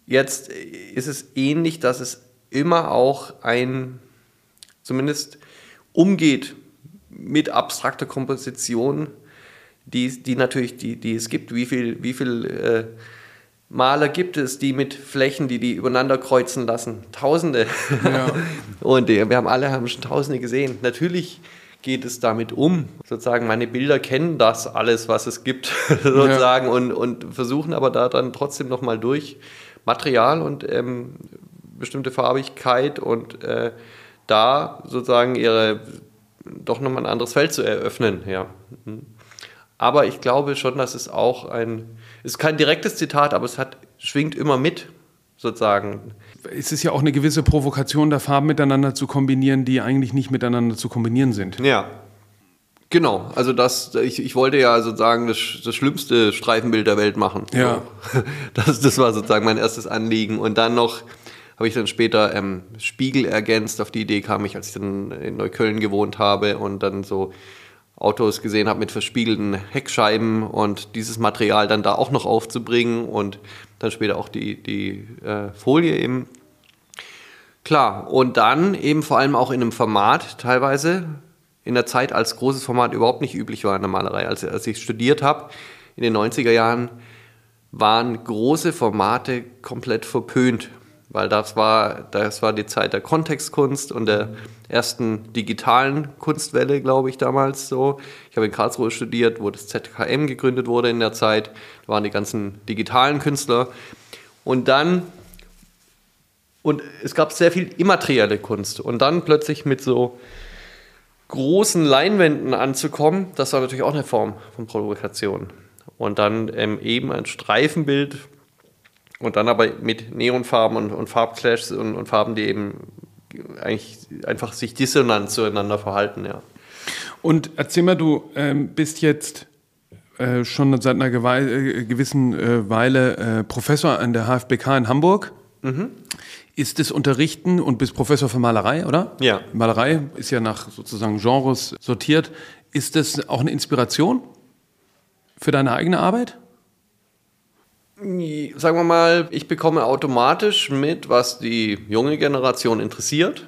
jetzt ist es ähnlich, dass es immer auch ein, zumindest umgeht mit abstrakter Komposition, die, die natürlich, die, die es gibt, wie viel, wie viel äh, Maler gibt es, die mit Flächen, die die übereinander kreuzen lassen. Tausende. Ja. Und wir haben alle haben schon Tausende gesehen. Natürlich geht es damit um. Sozusagen, meine Bilder kennen das alles, was es gibt, sozusagen, ja. und, und versuchen aber da dann trotzdem nochmal durch Material und ähm, bestimmte Farbigkeit und äh, da sozusagen ihre doch nochmal ein anderes Feld zu eröffnen. Ja. Mhm. Aber ich glaube schon, dass es auch ein ist kein direktes Zitat, aber es hat, schwingt immer mit, sozusagen. Es ist ja auch eine gewisse Provokation, da Farben miteinander zu kombinieren, die eigentlich nicht miteinander zu kombinieren sind. Ja. Genau, also das, ich, ich wollte ja sozusagen das, das schlimmste Streifenbild der Welt machen. Ja. Das, das war sozusagen mein erstes Anliegen. Und dann noch habe ich dann später ähm, Spiegel ergänzt. Auf die Idee kam ich, als ich dann in Neukölln gewohnt habe und dann so Autos gesehen habe mit verspiegelten Heckscheiben und dieses Material dann da auch noch aufzubringen und dann später auch die, die äh, Folie eben. Klar, und dann eben vor allem auch in einem Format teilweise, in der Zeit, als großes Format überhaupt nicht üblich war in der Malerei. Als, als ich studiert habe, in den 90er Jahren, waren große Formate komplett verpönt weil das war, das war die Zeit der Kontextkunst und der ersten digitalen Kunstwelle, glaube ich, damals so. Ich habe in Karlsruhe studiert, wo das ZKM gegründet wurde in der Zeit. Da waren die ganzen digitalen Künstler. Und dann Und es gab sehr viel immaterielle Kunst. Und dann plötzlich mit so großen Leinwänden anzukommen, das war natürlich auch eine Form von Provokation. Und dann ähm, eben ein Streifenbild und dann aber mit Neonfarben und, und Farbclashs und, und, Farben, die eben eigentlich einfach sich dissonant zueinander verhalten, ja. Und erzähl mal, du ähm, bist jetzt äh, schon seit einer äh, gewissen äh, Weile äh, Professor an der HFBK in Hamburg. Mhm ist das Unterrichten und bist Professor für Malerei, oder? Ja. Malerei ist ja nach sozusagen Genres sortiert. Ist das auch eine Inspiration für deine eigene Arbeit? Sagen wir mal, ich bekomme automatisch mit, was die junge Generation interessiert.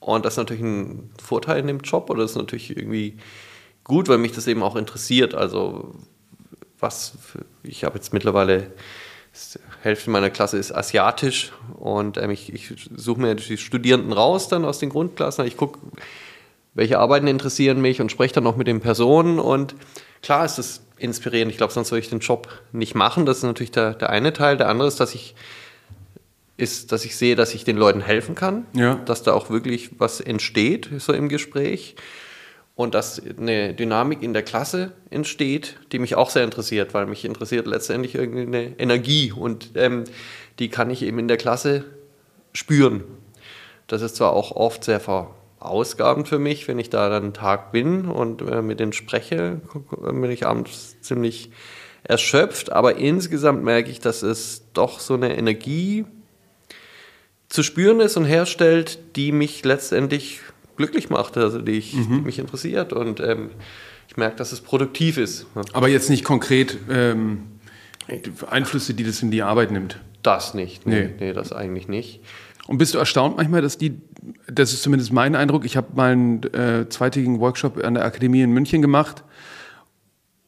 Und das ist natürlich ein Vorteil in dem Job oder das ist natürlich irgendwie gut, weil mich das eben auch interessiert. Also was, ich habe jetzt mittlerweile Hälfte meiner Klasse ist asiatisch und ähm, ich, ich suche mir die Studierenden raus dann aus den Grundklassen. Ich gucke, welche Arbeiten interessieren mich und spreche dann auch mit den Personen und klar ist das inspirierend. Ich glaube, sonst würde ich den Job nicht machen. Das ist natürlich der, der eine Teil. Der andere ist, dass ich ist, dass ich sehe, dass ich den Leuten helfen kann, ja. dass da auch wirklich was entsteht so im Gespräch und dass eine Dynamik in der Klasse entsteht, die mich auch sehr interessiert, weil mich interessiert letztendlich irgendeine Energie und ähm, die kann ich eben in der Klasse spüren. Das ist zwar auch oft sehr verausgabend für mich, wenn ich da dann einen Tag bin und äh, mit denen spreche, bin ich abends ziemlich erschöpft, aber insgesamt merke ich, dass es doch so eine Energie zu spüren ist und herstellt, die mich letztendlich glücklich macht, also die, ich, mhm. die mich interessiert und ähm, ich merke, dass es produktiv ist. Aber jetzt nicht konkret ähm, Einflüsse, die das in die Arbeit nimmt? Das nicht, nee, nee. nee das eigentlich nicht. Und bist du erstaunt manchmal, dass die, das ist zumindest mein Eindruck, ich habe mal einen äh, zweitägigen Workshop an der Akademie in München gemacht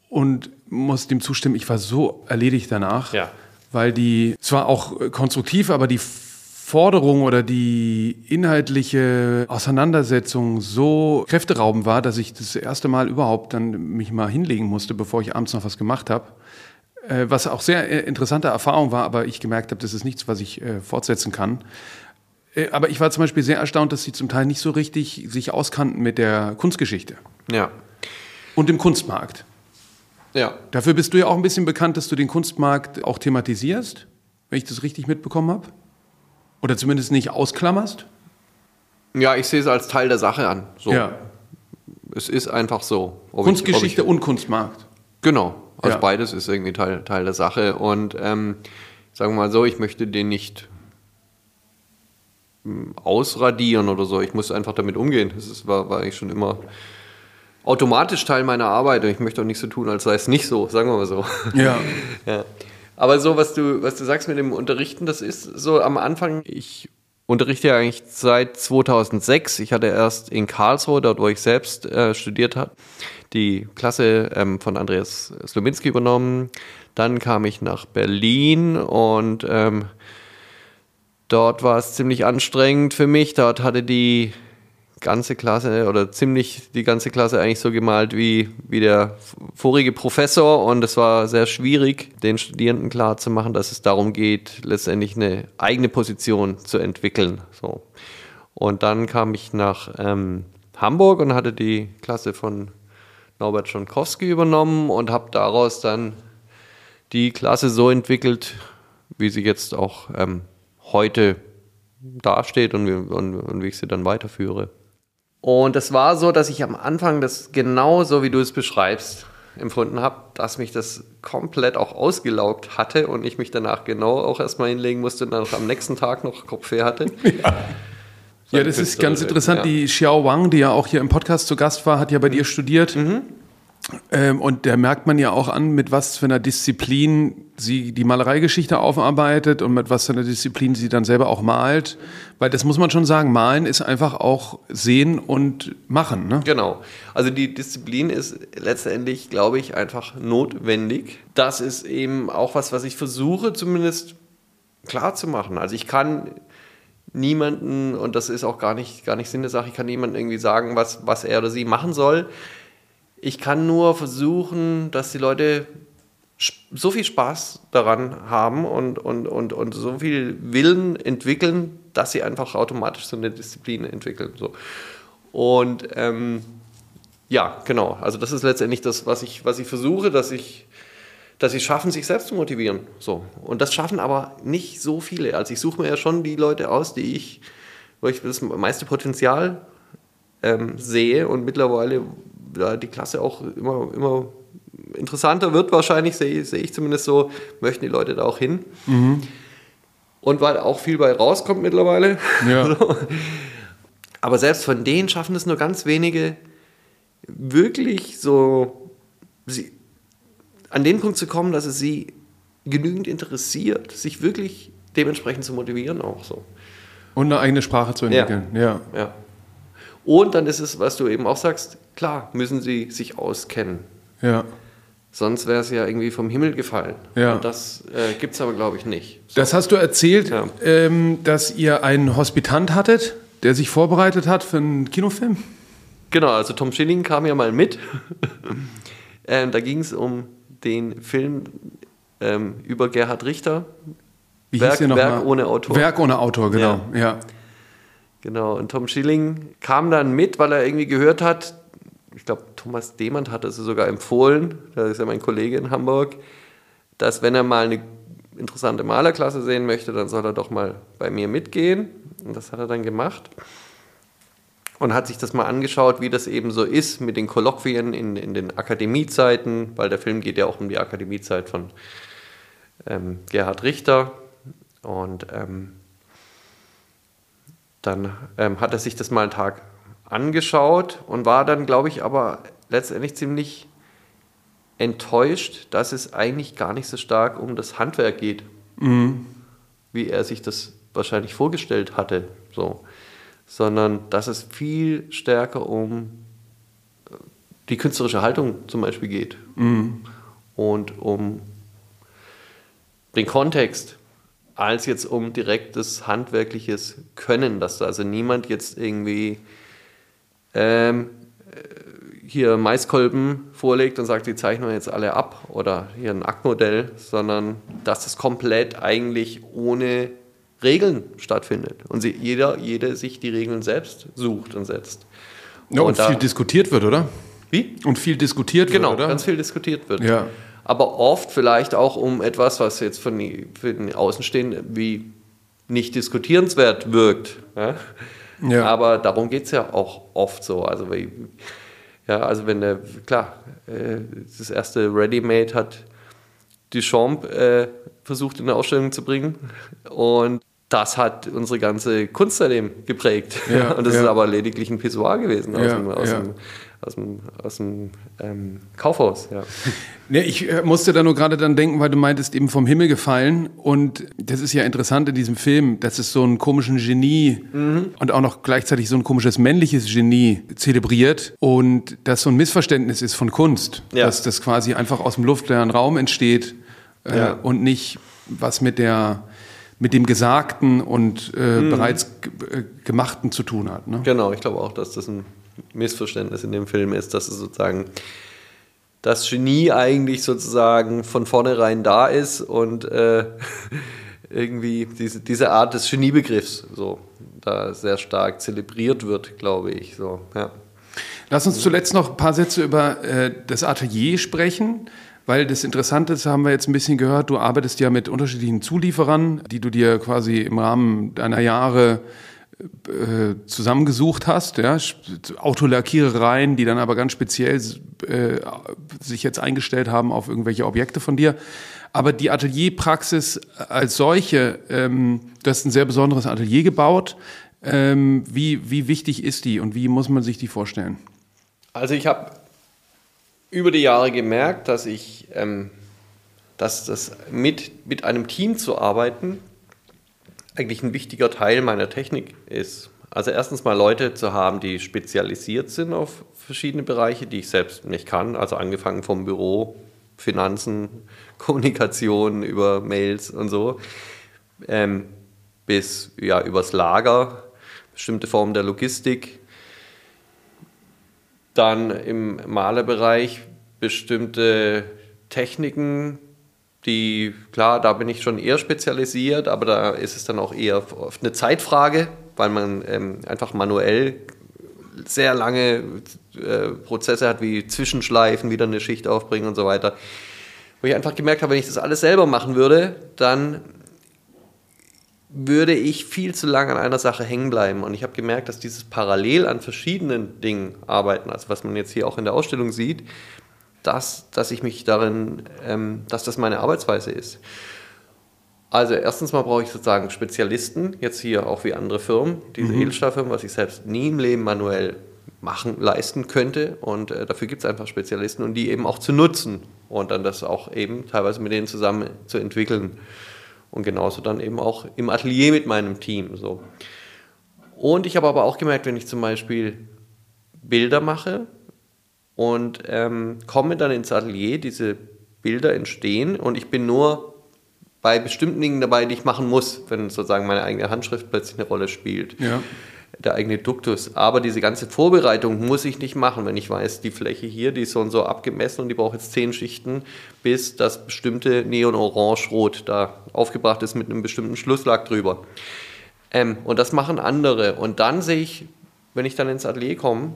und muss dem zustimmen, ich war so erledigt danach, ja. weil die zwar auch konstruktiv, aber die Forderung oder die inhaltliche Auseinandersetzung so kräfteraubend war, dass ich das erste Mal überhaupt dann mich mal hinlegen musste, bevor ich abends noch was gemacht habe. Äh, was auch sehr äh, interessante Erfahrung war, aber ich gemerkt habe, das ist nichts, was ich äh, fortsetzen kann. Aber ich war zum Beispiel sehr erstaunt, dass sie zum Teil nicht so richtig sich auskannten mit der Kunstgeschichte. Ja. Und dem Kunstmarkt. Ja. Dafür bist du ja auch ein bisschen bekannt, dass du den Kunstmarkt auch thematisierst, wenn ich das richtig mitbekommen habe. Oder zumindest nicht ausklammerst? Ja, ich sehe es als Teil der Sache an. So. Ja. Es ist einfach so. Kunstgeschichte ich, ich, und Kunstmarkt. Genau. Also ja. beides ist irgendwie Teil, Teil der Sache. Und ähm, sagen wir mal so, ich möchte den nicht ausradieren oder so. Ich muss einfach damit umgehen. Das ist, war, war eigentlich schon immer automatisch Teil meiner Arbeit und ich möchte auch nicht so tun, als sei es nicht so, sagen wir mal so. Ja. ja. Aber so, was du, was du sagst mit dem Unterrichten, das ist so am Anfang, ich unterrichte ja eigentlich seit 2006. Ich hatte erst in Karlsruhe, dort wo ich selbst äh, studiert habe, die Klasse ähm, von Andreas Slowinski übernommen. Dann kam ich nach Berlin und ähm, dort war es ziemlich anstrengend für mich. Dort hatte die ganze Klasse oder ziemlich die ganze Klasse eigentlich so gemalt wie, wie der vorige Professor und es war sehr schwierig, den Studierenden klarzumachen, dass es darum geht, letztendlich eine eigene Position zu entwickeln. So. Und dann kam ich nach ähm, Hamburg und hatte die Klasse von Norbert Schonkowski übernommen und habe daraus dann die Klasse so entwickelt, wie sie jetzt auch ähm, heute dasteht und, und, und wie ich sie dann weiterführe. Und es war so, dass ich am Anfang das genau so, wie du es beschreibst, empfunden habe, dass mich das komplett auch ausgelaugt hatte und ich mich danach genau auch erstmal hinlegen musste und dann am nächsten Tag noch Kopfweh hatte. Ja. Ja, das ist ganz interessant. Ja. Die Xiao Wang, die ja auch hier im Podcast zu Gast war, hat ja bei dir studiert. Mhm. Ähm, und da merkt man ja auch an, mit was für einer Disziplin sie die Malereigeschichte aufarbeitet und mit was für einer Disziplin sie dann selber auch malt. Weil das muss man schon sagen, malen ist einfach auch sehen und machen. Ne? Genau. Also die Disziplin ist letztendlich, glaube ich, einfach notwendig. Das ist eben auch was, was ich versuche zumindest klar zu machen. Also ich kann niemanden, und das ist auch gar nicht, gar nicht Sinn der Sache, ich kann niemanden irgendwie sagen, was, was er oder sie machen soll. Ich kann nur versuchen, dass die Leute so viel Spaß daran haben und, und, und, und so viel Willen entwickeln, dass sie einfach automatisch so eine Disziplin entwickeln. So. Und ähm, ja, genau. Also das ist letztendlich das, was ich, was ich versuche, dass ich, dass sie schaffen, sich selbst zu motivieren. So. Und das schaffen aber nicht so viele. Also ich suche mir ja schon die Leute aus, die ich, wo ich das meiste Potenzial ähm, sehe und mittlerweile ja, die Klasse auch immer, immer interessanter wird wahrscheinlich, sehe seh ich zumindest so, möchten die Leute da auch hin. Mhm. Und weil auch viel bei rauskommt mittlerweile. Ja. Aber selbst von denen schaffen es nur ganz wenige, wirklich so sie, an den Punkt zu kommen, dass es sie genügend interessiert, sich wirklich dementsprechend zu motivieren auch so. Und eine eigene Sprache zu entwickeln, ja. ja. ja. Und dann ist es, was du eben auch sagst, klar, müssen sie sich auskennen. Ja. Sonst wäre es ja irgendwie vom Himmel gefallen. Ja. Und das äh, gibt es aber, glaube ich, nicht. So. Das hast du erzählt, ja. ähm, dass ihr einen Hospitant hattet, der sich vorbereitet hat für einen Kinofilm? Genau, also Tom Schilling kam ja mal mit. ähm, da ging es um den Film ähm, über Gerhard Richter. Wie Werk, hieß Werk mal? ohne Autor. Werk ohne Autor, genau. Ja. ja. Genau, und Tom Schilling kam dann mit, weil er irgendwie gehört hat, ich glaube, Thomas Demand hat es sogar empfohlen, das ist ja mein Kollege in Hamburg, dass wenn er mal eine interessante Malerklasse sehen möchte, dann soll er doch mal bei mir mitgehen. Und das hat er dann gemacht. Und hat sich das mal angeschaut, wie das eben so ist mit den Kolloquien in, in den Akademiezeiten, weil der Film geht ja auch um die Akademiezeit von ähm, Gerhard Richter. Und ähm, dann ähm, hat er sich das mal einen Tag angeschaut und war dann, glaube ich, aber letztendlich ziemlich enttäuscht, dass es eigentlich gar nicht so stark um das Handwerk geht, mhm. wie er sich das wahrscheinlich vorgestellt hatte, so, sondern dass es viel stärker um die künstlerische Haltung zum Beispiel geht mhm. und um den Kontext als jetzt um direktes handwerkliches Können, dass da also niemand jetzt irgendwie ähm, hier Maiskolben vorlegt und sagt, die zeichnen wir jetzt alle ab oder hier ein Aktmodell, sondern dass es komplett eigentlich ohne Regeln stattfindet und sie, jeder, jeder sich die Regeln selbst sucht und setzt. Ja, und, und viel diskutiert wird, oder? Wie? Und viel diskutiert genau, wird, oder? Genau, ganz viel diskutiert wird. Ja. Aber oft vielleicht auch um etwas, was jetzt von für den Außenstehenden wie nicht diskutierenswert wirkt. Ja? Ja. Aber darum geht es ja auch oft so. Also, ja, also wenn der, klar, äh, das erste Ready-Made hat Duchamp äh, versucht in eine Ausstellung zu bringen und das hat unsere ganze Kunst seitdem geprägt. Ja, und das ja. ist aber lediglich ein Pissoir gewesen aus, dem, aus, dem, aus dem, aus dem ähm, Kaufhaus. Ja. Ja, ich äh, musste da nur gerade dann denken, weil du meintest, eben vom Himmel gefallen. Und das ist ja interessant in diesem Film, dass es so einen komischen Genie mhm. und auch noch gleichzeitig so ein komisches männliches Genie zelebriert. Und das so ein Missverständnis ist von Kunst. Ja. Dass das quasi einfach aus dem luftleeren Raum entsteht äh, ja. und nicht was mit der mit dem Gesagten und äh, mhm. bereits äh, Gemachten zu tun hat. Ne? Genau, ich glaube auch, dass das ein Missverständnis in dem Film ist, dass es sozusagen das Genie eigentlich sozusagen von vornherein da ist und äh, irgendwie diese, diese Art des Geniebegriffs so da sehr stark zelebriert wird, glaube ich. So, ja. Lass uns zuletzt noch ein paar Sätze über äh, das Atelier sprechen, weil das Interessante ist, haben wir jetzt ein bisschen gehört, du arbeitest ja mit unterschiedlichen Zulieferern, die du dir quasi im Rahmen deiner Jahre äh, zusammengesucht hast, ja, Autolackierereien, die dann aber ganz speziell äh, sich jetzt eingestellt haben auf irgendwelche Objekte von dir. Aber die Atelierpraxis als solche, ähm, du hast ein sehr besonderes Atelier gebaut. Ähm, wie, wie wichtig ist die und wie muss man sich die vorstellen? Also ich habe über die Jahre gemerkt, dass ich, ähm, dass das mit, mit einem Team zu arbeiten eigentlich ein wichtiger Teil meiner Technik ist. Also erstens mal Leute zu haben, die spezialisiert sind auf verschiedene Bereiche, die ich selbst nicht kann. Also angefangen vom Büro, Finanzen, Kommunikation über Mails und so, ähm, bis ja übers Lager, bestimmte Formen der Logistik. Dann im Malerbereich bestimmte Techniken, die, klar, da bin ich schon eher spezialisiert, aber da ist es dann auch eher oft eine Zeitfrage, weil man ähm, einfach manuell sehr lange äh, Prozesse hat, wie Zwischenschleifen, wieder eine Schicht aufbringen und so weiter. Wo ich einfach gemerkt habe, wenn ich das alles selber machen würde, dann würde ich viel zu lange an einer Sache hängen bleiben. Und ich habe gemerkt, dass dieses parallel an verschiedenen Dingen arbeiten, also was man jetzt hier auch in der Ausstellung sieht, dass, dass ich mich darin, ähm, dass das meine Arbeitsweise ist. Also erstens mal brauche ich sozusagen Spezialisten, jetzt hier auch wie andere Firmen, diese mhm. Edelstahlfirmen, was ich selbst nie im Leben manuell machen, leisten könnte. Und äh, dafür gibt es einfach Spezialisten und die eben auch zu nutzen und dann das auch eben teilweise mit denen zusammen zu entwickeln. Und genauso dann eben auch im Atelier mit meinem Team. So. Und ich habe aber auch gemerkt, wenn ich zum Beispiel Bilder mache, und ähm, komme dann ins Atelier, diese Bilder entstehen und ich bin nur bei bestimmten Dingen dabei, die ich machen muss, wenn sozusagen meine eigene Handschrift plötzlich eine Rolle spielt. Ja. Der eigene Duktus. Aber diese ganze Vorbereitung muss ich nicht machen, wenn ich weiß, die Fläche hier, die ist so und so abgemessen und die braucht jetzt zehn Schichten, bis das bestimmte Neon-Orange-Rot da aufgebracht ist mit einem bestimmten Schlusslack drüber. Ähm, und das machen andere. Und dann sehe ich, wenn ich dann ins Atelier komme,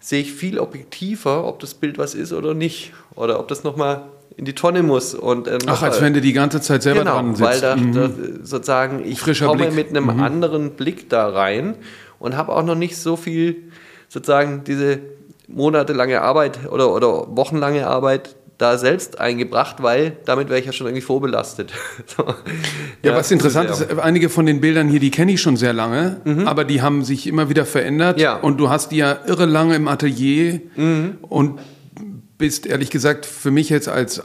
sehe ich viel objektiver, ob das Bild was ist oder nicht. Oder ob das nochmal in die Tonne muss. Und, äh, Ach, als wenn du die ganze Zeit selber genau, dran sitzt. weil da, mhm. da sozusagen, ich Frischer komme Blick. mit einem mhm. anderen Blick da rein und habe auch noch nicht so viel sozusagen diese monatelange Arbeit oder, oder wochenlange Arbeit da selbst eingebracht, weil damit wäre ich ja schon irgendwie vorbelastet. so. ja, ja, was interessant ist, einige von den Bildern hier, die kenne ich schon sehr lange, mhm. aber die haben sich immer wieder verändert ja. und du hast die ja irre lange im Atelier mhm. und bist ehrlich gesagt für mich jetzt als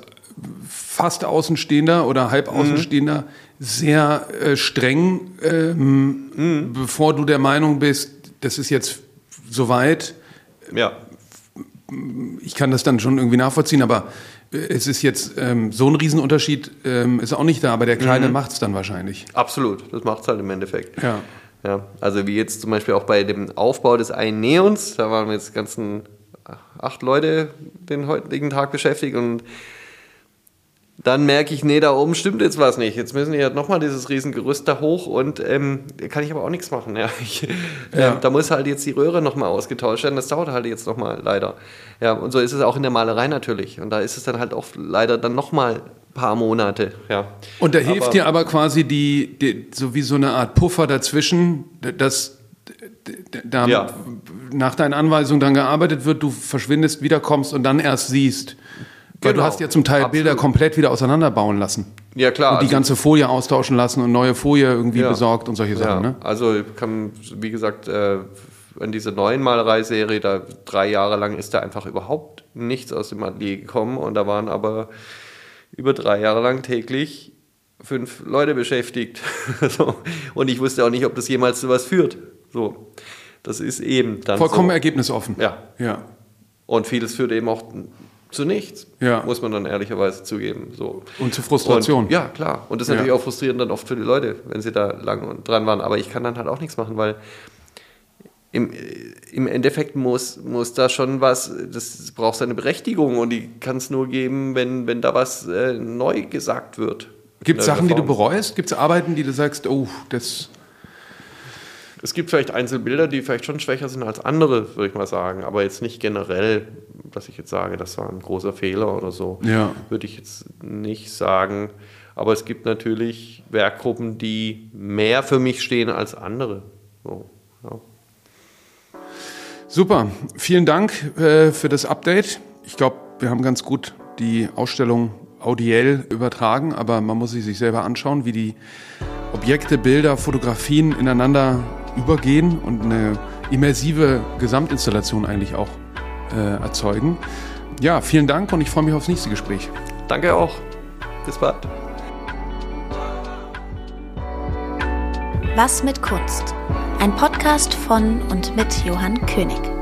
fast Außenstehender oder halb mhm. Außenstehender mhm. sehr äh, streng, ähm, mhm. bevor du der Meinung bist, das ist jetzt soweit. Ja ich kann das dann schon irgendwie nachvollziehen, aber äh, es ist jetzt ähm, so ein Riesenunterschied ähm, ist auch nicht da, aber der Kleine mhm. macht es dann wahrscheinlich. Absolut, das macht es halt im Endeffekt. Ja. ja. Also wie jetzt zum Beispiel auch bei dem Aufbau des einen Neons, da waren wir jetzt ganzen acht Leute den heutigen Tag beschäftigt und dann merke ich, nee, da oben stimmt jetzt was nicht. Jetzt müssen die ja nochmal dieses Riesengerüst da hoch und ähm, kann ich aber auch nichts machen. Ja. Ich, ja. Ähm, da muss halt jetzt die Röhre nochmal ausgetauscht werden. Das dauert halt jetzt nochmal, leider. Ja, und so ist es auch in der Malerei natürlich. Und da ist es dann halt auch leider dann nochmal ein paar Monate. Ja. Und da hilft aber, dir aber quasi die, die, so wie so eine Art Puffer dazwischen, dass da ja. nach deinen Anweisungen dann gearbeitet wird, du verschwindest, wiederkommst und dann erst siehst. Weil genau. du hast ja zum Teil Absolut. Bilder komplett wieder auseinanderbauen lassen. Ja, klar. Und die also, ganze Folie austauschen lassen und neue Folie irgendwie ja. besorgt und solche Sachen. Ja. Ne? Also kann, wie gesagt, äh, in dieser neuen Malereiserie, da drei Jahre lang ist da einfach überhaupt nichts aus dem Atelier gekommen und da waren aber über drei Jahre lang täglich fünf Leute beschäftigt. so. Und ich wusste auch nicht, ob das jemals zu was führt. So. Das ist eben dann. Vollkommen so. ergebnisoffen. Ja. ja. Und vieles führt eben auch zu nichts, ja. muss man dann ehrlicherweise zugeben. So. Und zu Frustration. Und, ja, klar. Und das ist ja. natürlich auch frustrierend dann oft für die Leute, wenn sie da lang dran waren. Aber ich kann dann halt auch nichts machen, weil im, im Endeffekt muss, muss da schon was, das braucht seine Berechtigung und die kann es nur geben, wenn, wenn da was äh, neu gesagt wird. Gibt es Sachen, die du bereust? Gibt es Arbeiten, die du sagst, oh, das es gibt vielleicht Einzelbilder, die vielleicht schon schwächer sind als andere, würde ich mal sagen, aber jetzt nicht generell, dass ich jetzt sage, das war ein großer Fehler oder so. Ja. Würde ich jetzt nicht sagen. Aber es gibt natürlich Werkgruppen, die mehr für mich stehen als andere. So, ja. Super, vielen Dank äh, für das Update. Ich glaube, wir haben ganz gut die Ausstellung audiell übertragen, aber man muss sie sich selber anschauen, wie die Objekte, Bilder, Fotografien ineinander übergehen und eine immersive Gesamtinstallation eigentlich auch äh, erzeugen. Ja, vielen Dank und ich freue mich aufs nächste Gespräch. Danke auch. Bis bald. Was mit Kunst? Ein Podcast von und mit Johann König.